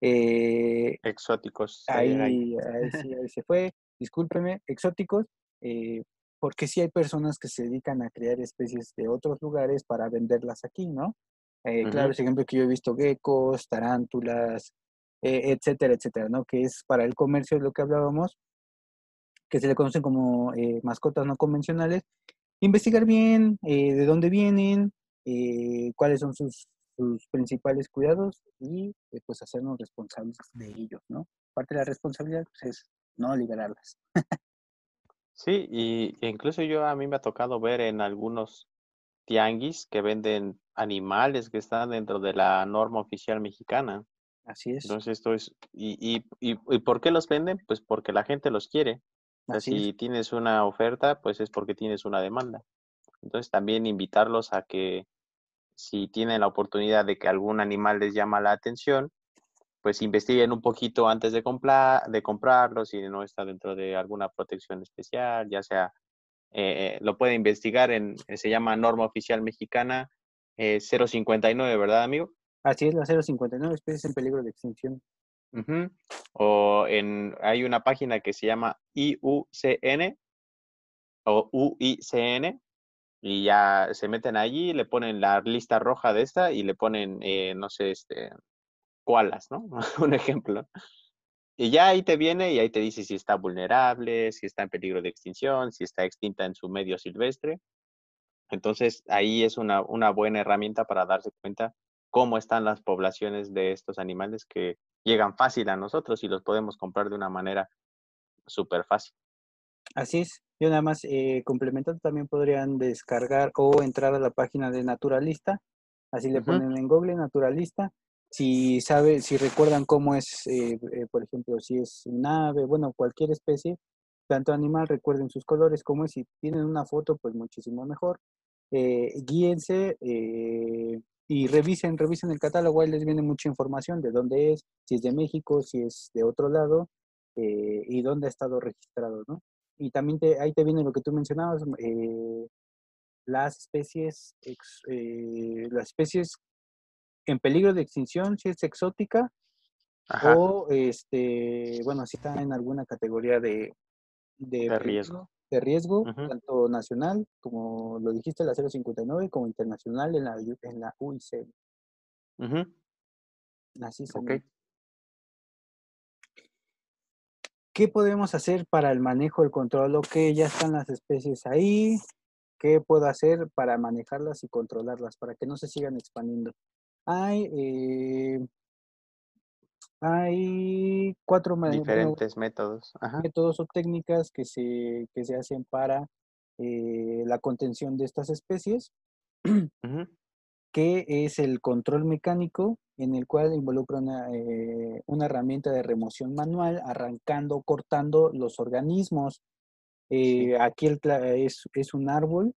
eh, exóticos. Ahí, ahí, se fue, discúlpeme, exóticos, eh, porque sí hay personas que se dedican a crear especies de otros lugares para venderlas aquí, ¿no? Eh, claro, ese ejemplo que yo he visto geckos, tarántulas, etcétera, etcétera, ¿no? Que es para el comercio lo que hablábamos, que se le conocen como mascotas no convencionales. Investigar bien de dónde vienen, cuáles son sus sus principales cuidados y eh, pues hacernos responsables de ellos, ¿no? Parte de la responsabilidad pues, es no liberarlas. sí, y incluso yo a mí me ha tocado ver en algunos tianguis que venden animales que están dentro de la norma oficial mexicana. Así es. Entonces esto es, y, y, y, y ¿por qué los venden? Pues porque la gente los quiere. O si tienes una oferta, pues es porque tienes una demanda. Entonces también invitarlos a que si tienen la oportunidad de que algún animal les llama la atención, pues investiguen un poquito antes de, comprar, de comprarlo, si no está dentro de alguna protección especial, ya sea, eh, lo puede investigar en, se llama Norma Oficial Mexicana 059, eh, ¿verdad, amigo? Así es, la 059, especies en peligro de extinción. O en, hay una página que se llama IUCN o UICN, y ya se meten allí, le ponen la lista roja de esta y le ponen, eh, no sé, este, koalas, ¿no? Un ejemplo. Y ya ahí te viene y ahí te dice si está vulnerable, si está en peligro de extinción, si está extinta en su medio silvestre. Entonces ahí es una, una buena herramienta para darse cuenta cómo están las poblaciones de estos animales que llegan fácil a nosotros y los podemos comprar de una manera súper fácil. Así es. Yo nada más eh, complementando, también podrían descargar o entrar a la página de Naturalista. Así le ponen en Google Naturalista si sabe, si recuerdan cómo es, eh, eh, por ejemplo, si es un ave, bueno, cualquier especie, tanto animal, recuerden sus colores, como es, si tienen una foto, pues muchísimo mejor. Eh, guíense y revisen, revisen el catálogo, ahí les viene mucha información de dónde es, si es de México, si es de otro lado y dónde ha estado registrado, ¿no? Y también te, ahí te viene lo que tú mencionabas, las especies, las especies en peligro de extinción, si es exótica, o este, bueno, si está en alguna categoría de, de, riesgo. De riesgo, tanto nacional, como lo dijiste, la 059, como internacional en la, en la UIC. Así es. Okay. ¿Qué podemos hacer para el manejo, el control? Ok, ya están las especies ahí. ¿Qué puedo hacer para manejarlas y controlarlas, para que no se sigan expandiendo? Hay, eh, hay cuatro diferentes métodos. métodos o técnicas que se, que se hacen para eh, la contención de estas especies, que es el control mecánico, en el cual involucra una, eh, una herramienta de remoción manual, arrancando, cortando los organismos. Aquí el, es, es un árbol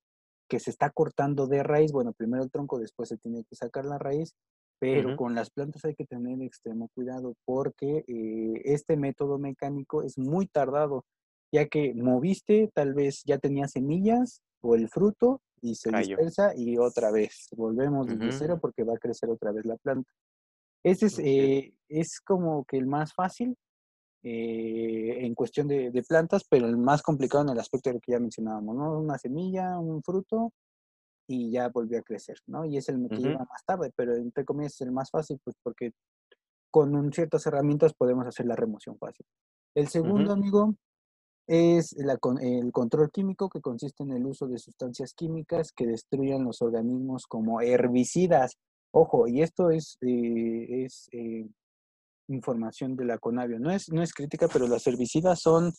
que se está cortando de raíz, bueno, primero el tronco, después se tiene que sacar la raíz, pero con las plantas hay que tener extremo cuidado porque eh, este método mecánico es muy tardado, ya que moviste, tal vez ya tenía semillas o el fruto y se dispersa y otra vez volvemos desde cero porque va a crecer otra vez la planta. Este es, eh, es como que el más fácil eh, en cuestión de, plantas, pero el más complicado en el aspecto de que ya mencionábamos, ¿no? Una semilla, un fruto y ya volvió a crecer, ¿no? Y es el que lleva más tarde, pero entre comillas es el más fácil, pues porque con ciertas herramientas podemos hacer la remoción fácil. El segundo, amigo, es el control químico, que consiste en el uso de sustancias químicas que destruyan los organismos como herbicidas. Ojo, y esto es, eh, es eh, información de la Conavio. No es, no es crítica, pero las herbicidas son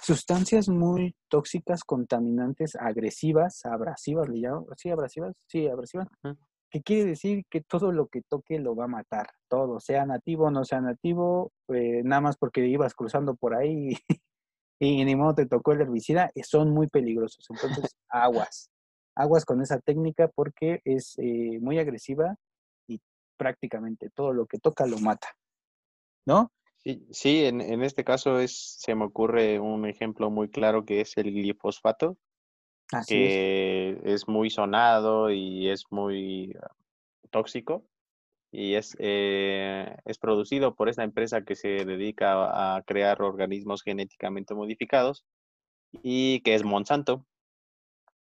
sustancias muy tóxicas, contaminantes, agresivas, abrasivas, le llamo, sí, abrasivas, sí, abrasivas, que quiere decir que todo lo que toque lo va a matar, todo, sea nativo o no sea nativo, eh, nada más porque ibas cruzando por ahí y, ni modo te tocó el herbicida, eh, son muy peligrosos. Entonces, aguas, aguas con esa técnica porque es eh, muy agresiva y prácticamente todo lo que toca lo mata. ¿no? Sí, sí en, en, este caso es, se me ocurre un ejemplo muy claro que es el glifosfato, que es. muy sonado y es muy ah, tóxico y es, eh, es producido por esta empresa que se dedica a crear organismos genéticamente modificados y que es Monsanto.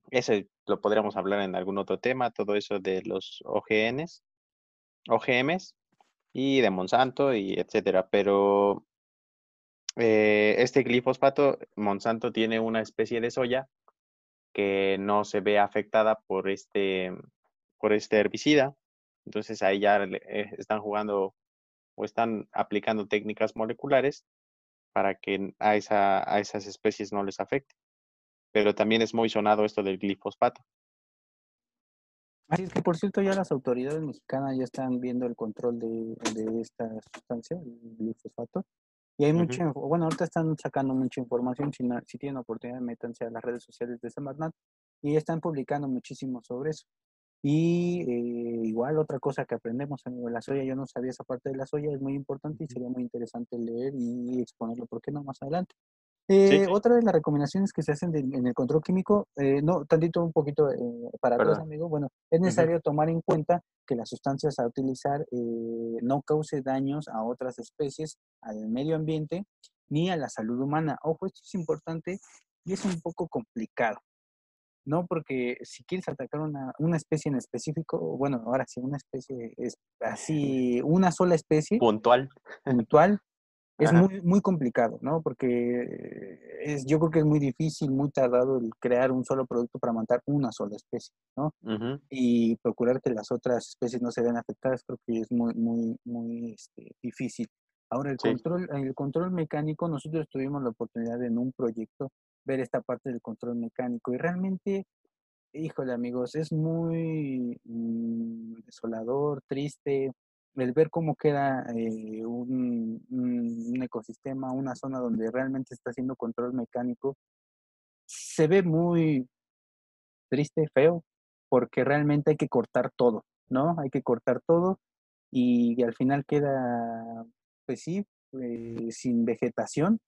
Ese lo podríamos hablar en algún otro tema, todo eso de los OGNs, OGMs, y de Monsanto y etcétera. Pero eh, este glifosfato, Monsanto tiene una especie de soya que no se ve afectada por este, por este herbicida. Entonces ahí ya eh, están jugando o están aplicando técnicas moleculares para que a, esa, a esas especies no les afecte. Pero también es muy sonado esto del glifosfato. Así es que, por cierto, ya las autoridades mexicanas ya están viendo el control de, esta sustancia, el glifosato. Y hay mucha, bueno, ahorita están sacando mucha información, si, si tienen oportunidad, métanse a las redes sociales de Semarnat y están publicando muchísimo sobre eso. Y eh, igual otra cosa que aprendemos, amigo, la soya, yo no sabía esa parte de la soya, es muy importante y sería muy interesante leer y exponerlo, ¿por qué no más adelante? Eh, otra de las recomendaciones que se hacen en el control químico, eh, no, tantito un poquito eh, para atrás, amigo, bueno, es necesario tomar en cuenta que las sustancias a utilizar no cause daños a otras especies, al medio ambiente, ni a la salud humana. Ojo, esto es importante y es un poco complicado, ¿no? Porque si quieres atacar una, una especie en específico, bueno, ahora sí, una especie es así, una sola especie. Puntual. Puntual, es muy, muy complicado, ¿no? Porque es, yo creo que es muy difícil, muy tardado el crear un solo producto para matar una sola especie, ¿no? Y procurar que las otras especies no se vean afectadas, creo que es muy, muy, muy este, difícil. Ahora, el, control, el control mecánico, nosotros tuvimos la oportunidad en un proyecto ver esta parte del control mecánico y realmente, híjole amigos, es muy mm, desolador, triste, el ver cómo queda eh, un, ecosistema, una zona donde realmente está haciendo control mecánico, se ve muy triste, feo, porque realmente hay que cortar todo, ¿no? Hay que cortar todo y, al final queda, pues sí, eh, sin vegetación.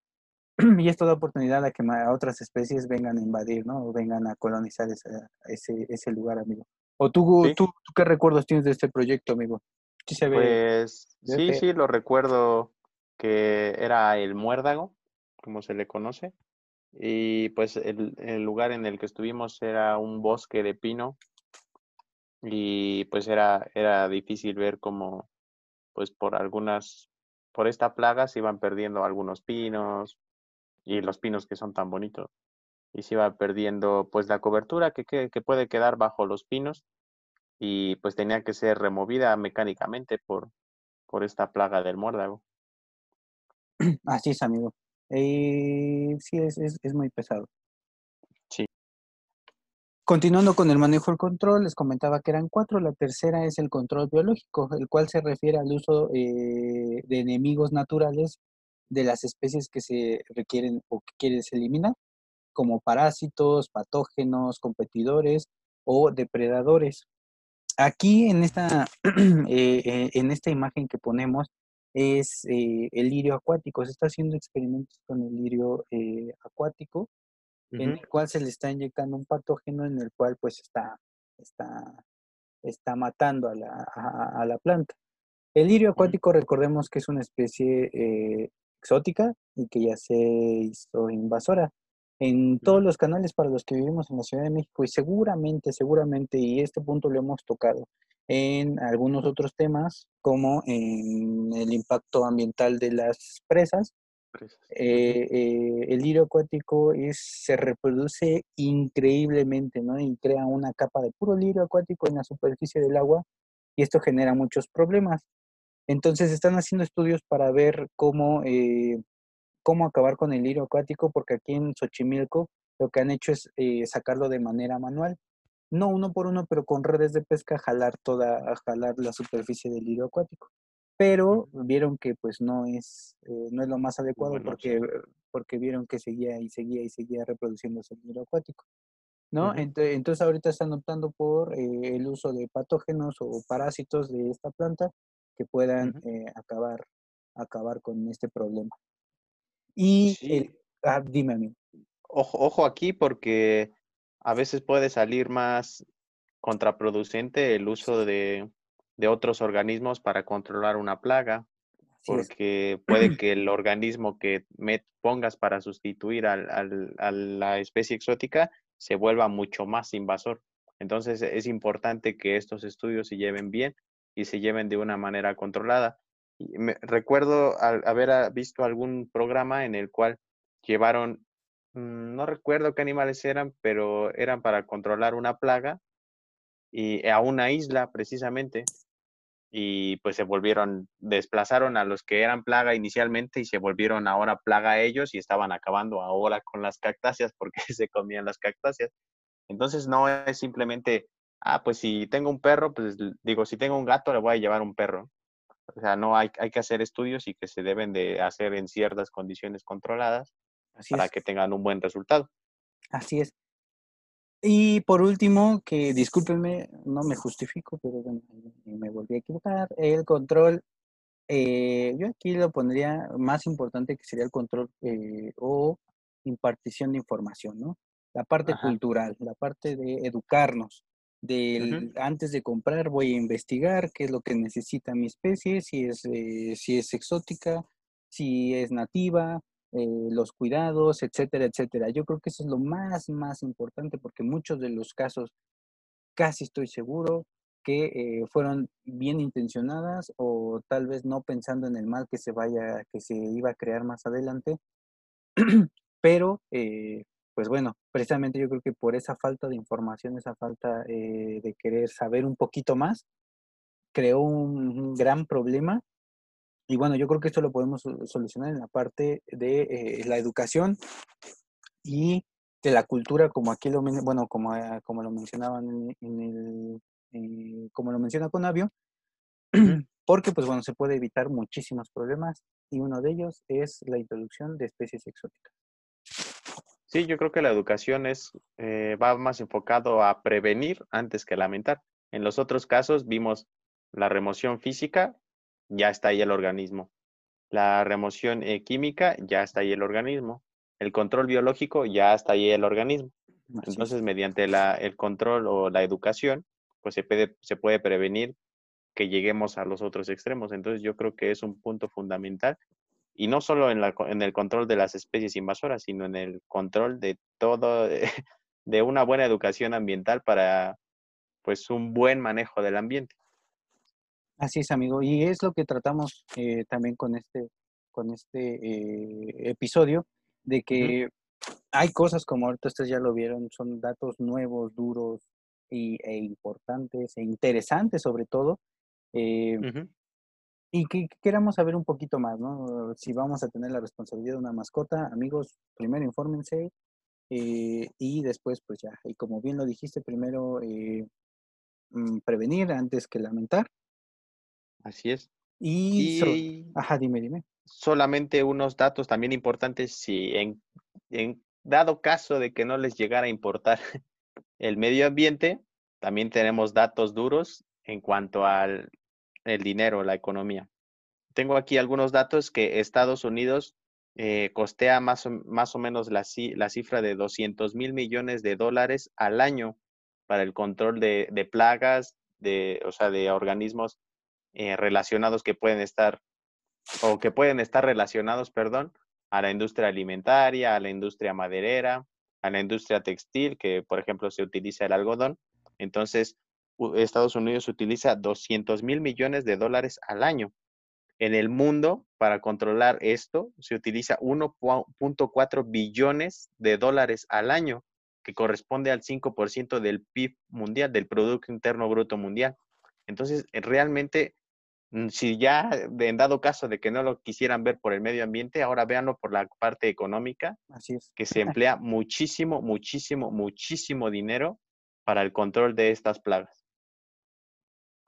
y esto da oportunidad a que otras especies vengan a invadir, ¿no? O vengan a colonizar ese, ese lugar, amigo. ¿O tú, tú, tú qué recuerdos tienes de este proyecto, amigo? pues sí, sí, lo recuerdo que era el muérdago, como se le conoce. Y pues el, el, lugar en el que estuvimos era un bosque de pino y pues era, era difícil ver cómo pues por algunas, por esta plaga se iban perdiendo algunos pinos y los pinos que son tan bonitos y se iba perdiendo pues la cobertura que, que, que puede quedar bajo los pinos y pues tenía que ser removida mecánicamente por, por esta plaga del muérdago. Así es, amigo. Eh, sí, es, es, muy pesado. Sí. Continuando con el manejo del control, les comentaba que eran cuatro. La tercera es el control biológico, el cual se refiere al uso eh, de enemigos naturales de las especies que se requieren o que quieres eliminar, como parásitos, patógenos, competidores o depredadores. Aquí en esta, eh, eh, en esta imagen que ponemos es eh, el lirio acuático. Se está haciendo experimentos con el lirio acuático, en el cual se le está inyectando un patógeno en el cual pues está, está, está matando a la, a, la planta. El lirio acuático, recordemos que es una especie exótica y que ya se hizo invasora en todos los canales para los que vivimos en la Ciudad de México y seguramente, seguramente, y este punto lo hemos tocado en algunos otros temas, como en el impacto ambiental de las presas. Eh, eh, el lirio acuático es, se reproduce increíblemente, ¿no? Y crea una capa de puro lirio acuático en la superficie del agua y esto genera muchos problemas. Entonces están haciendo estudios para ver cómo eh, cómo acabar con el lirio acuático, porque aquí en Xochimilco lo que han hecho es eh, sacarlo de manera manual. No uno por uno, pero con redes de pesca jalar toda, jalar la superficie del lirio acuático. Pero vieron que pues no es, eh, no es lo más adecuado porque, porque vieron que seguía y seguía y seguía reproduciéndose el lirio acuático. ¿no? Entonces ahorita están optando por eh, el uso de patógenos o parásitos de esta planta que puedan acabar, acabar con este problema. Y el, ah, dime a mí. Ojo, ojo aquí porque a veces puede salir más contraproducente el uso de, de otros organismos para controlar una plaga, porque puede que el organismo que me pongas para sustituir al, al, a la especie exótica se vuelva mucho más invasor. Entonces es importante que estos estudios se lleven bien y se lleven de una manera controlada. Recuerdo haber ah, visto algún programa en el cual llevaron, mm, no recuerdo qué animales eran, pero eran para controlar una plaga y a una isla precisamente. Y pues se volvieron, desplazaron a los que eran plaga inicialmente y se volvieron ahora plaga ellos y estaban acabando ahora con las cactáceas porque se comían las cactáceas. Entonces no es simplemente, ah, pues si tengo un perro, pues digo, si tengo un gato, le voy a llevar un perro. O sea, no hay, hay que hacer estudios y que se deben de hacer en ciertas condiciones controladas para que tengan un buen resultado. Así es. Y por último, que discúlpenme, no me justifico, pero bueno, me volví a equivocar, el control, eh, yo aquí lo pondría más importante que sería el control eh, o impartición de información, ¿no? La parte cultural, la parte de educarnos, del, antes de comprar voy a investigar qué es lo que necesita mi especie, si es, eh, si es exótica, si es nativa, eh, los cuidados, etcétera, etcétera. Yo creo que eso es lo más, más importante porque muchos de los casos, casi estoy seguro, que eh, fueron bien intencionadas o tal vez no pensando en el mal que se vaya, que se iba a crear más adelante, pero pues bueno, precisamente yo creo que por esa falta de información, esa falta eh, de querer saber un poquito más, creó un, gran problema. Y bueno, yo creo que esto lo podemos solucionar en la parte de eh, la educación y de la cultura, como aquí lo, bueno, como, eh, como lo mencionaban en, el, como lo menciona Conavio, porque pues bueno, se puede evitar muchísimos problemas y uno de ellos es la introducción de especies exóticas. Sí, yo creo que la educación es, eh, va más enfocado a prevenir antes que lamentar. En los otros casos vimos la remoción física, ya está ahí el organismo. La remoción eh, química, ya está ahí el organismo. El control biológico, ya está ahí el organismo. Entonces, mediante la, el control o la educación, pues se puede, se puede prevenir que lleguemos a los otros extremos. Entonces, yo creo que es un punto fundamental y no solo en, la, en el control de las especies invasoras, sino en el control de todo, de una buena educación ambiental para, pues, un buen manejo del ambiente. Así es, amigo. Y es lo que tratamos eh, también con este, con este eh, episodio, de que hay cosas como ahorita ustedes ya lo vieron, son datos nuevos, duros y, e importantes e interesantes sobre todo. Eh, y que, queramos saber un poquito más, ¿no? Si vamos a tener la responsabilidad de una mascota, amigos, primero infórmense y después, pues ya, y como bien lo dijiste, primero mm, prevenir antes que lamentar Así es. Y, ajá, dime, dime. Solamente unos datos también importantes, si en, en dado caso de que no les llegara a importar el medio ambiente, también tenemos datos duros en cuanto al el dinero, la economía. Tengo aquí algunos datos que Estados Unidos eh, costea más o, más o menos la, la, cifra de 200 mil millones de dólares al año para el control de, plagas, de, o sea, de organismos eh, relacionados que pueden estar, o que pueden estar relacionados, perdón, a la industria alimentaria, a la industria maderera, a la industria textil, que por ejemplo se utiliza el algodón. Entonces, Estados Unidos utiliza 200 mil millones de dólares al año. En el mundo, para controlar esto, se utiliza 1.4 billones de dólares al año, que corresponde al 5% del PIB mundial, del Producto Interno Bruto Mundial. Entonces, realmente Mm, si ya en dado caso de que no lo quisieran ver por el medio ambiente, ahora véanlo por la parte económica, Así es. que se emplea muchísimo, muchísimo, muchísimo dinero para el control de estas plagas.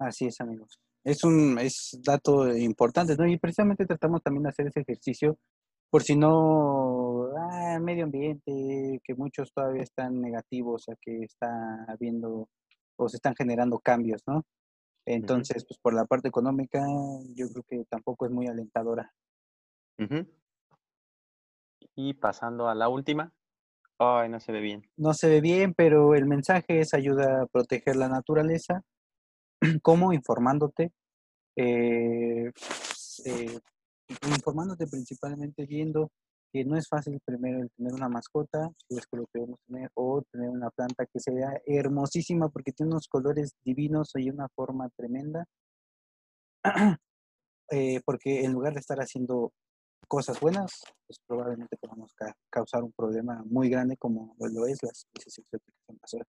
Así es, amigos. Es un es dato importante, ¿no? Y precisamente tratamos también de hacer ese ejercicio por si no, ah, medio ambiente, que muchos todavía están negativos a que está habiendo o se están generando cambios, ¿no? Entonces, pues por la parte económica, yo creo que tampoco es muy alentadora. Y pasando a la última. Ay, no se ve bien. No se ve bien, pero el mensaje es ayuda a proteger la naturaleza. ¿Cómo? Informándote. Eh, eh, informándote principalmente viendo que no es fácil primero el tener una mascota, si es que lo queremos tener, o tener una planta que sea hermosísima porque tiene unos colores divinos y una forma tremenda. Eh, porque en lugar de estar haciendo cosas buenas, pues probablemente podamos causar un problema muy grande como lo es las especies exóticas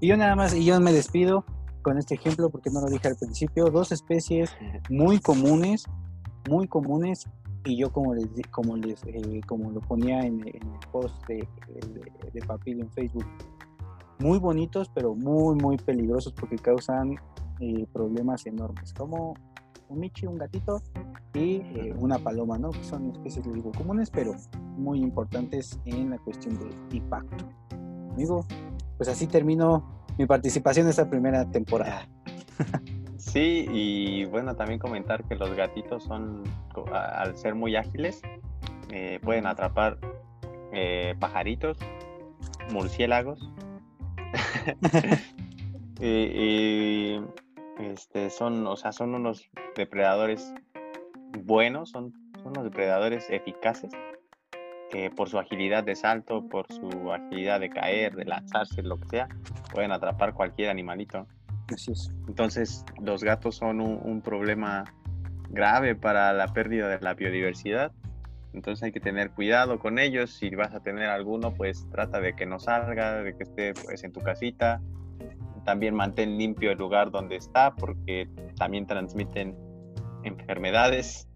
Y yo nada más, y yo me despido con este ejemplo porque no lo dije al principio, dos especies muy comunes, muy comunes y yo como les como les eh, como lo ponía en, el post de, de, Papilio en Facebook, muy bonitos pero muy muy peligrosos porque causan eh, problemas enormes, como un michi, un gatito y eh, una paloma, ¿no? Que son especies, les digo, comunes, pero muy importantes en la cuestión de impacto. Amigo, pues así termino mi participación esta primera temporada. Sí, y bueno, también comentar que los gatitos son, al ser muy ágiles, eh, pueden atrapar eh, pajaritos, murciélagos. y, este, son, o sea, son unos depredadores buenos, son, son unos depredadores eficaces por su agilidad de salto, por su agilidad de caer, de lanzarse, lo que sea, pueden atrapar cualquier animalito. Así es. Entonces, los gatos son un, problema grave para la pérdida de la biodiversidad. Entonces hay que tener cuidado con ellos. Si vas a tener alguno, pues trata de que no salga, de que esté pues, en tu casita. También mantén limpio el lugar donde está porque también transmiten enfermedades.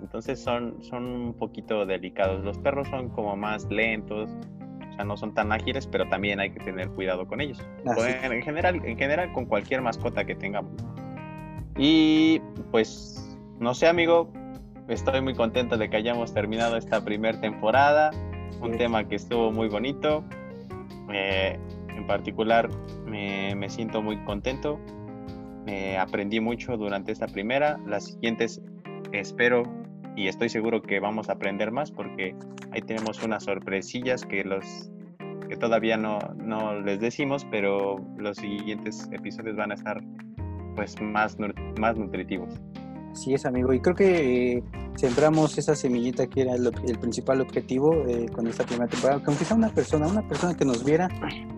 Entonces son, son un poquito delicados. Los perros son como más lentos, sea, no son tan ágiles, pero también hay que tener cuidado con ellos. en, general, en general, con cualquier mascota que tengamos. Y pues, no sé, amigo, estoy muy contento de que hayamos terminado esta primera temporada. Un tema que estuvo muy bonito. Eh, en particular, me, me siento muy contento. aprendí mucho durante esta primera. Las siguientes espero y estoy seguro que vamos a aprender más porque ahí tenemos unas sorpresillas que los que todavía no, no les decimos, pero los siguientes episodios van a estar pues más, más nutritivos. Así es, amigo. Y creo que eh, sembramos esa semillita que era el, principal objetivo eh, con esta primera temporada. Que aunque una persona, una persona que nos viera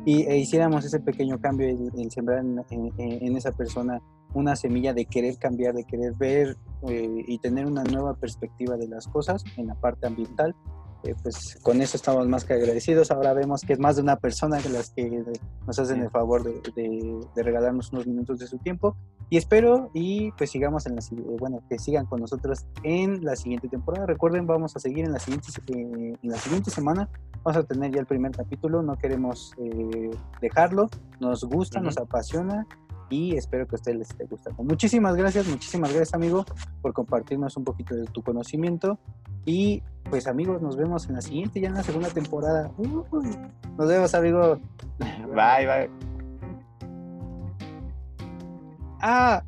y e hiciéramos ese pequeño cambio en, sembrar en, esa persona una semilla de querer cambiar, de querer ver eh, y tener una nueva perspectiva de las cosas en la parte ambiental. Eh, pues con eso estamos más que agradecidos. Ahora vemos que es más de una persona que las que nos hacen el favor de, regalarnos unos minutos de su tiempo. Y espero y pues sigamos en la eh, bueno que sigan con nosotros en la siguiente temporada. Recuerden, vamos a seguir en la siguiente en la siguiente semana. Vamos a tener ya el primer capítulo. No queremos dejarlo. Nos gusta, nos apasiona y espero que a ustedes les esté gustando. Muchísimas gracias, muchísimas gracias amigo por compartirnos un poquito de tu conocimiento y pues amigos, nos vemos en la siguiente, ya en la segunda temporada. nos vemos amigo. Bye, bye. Ah.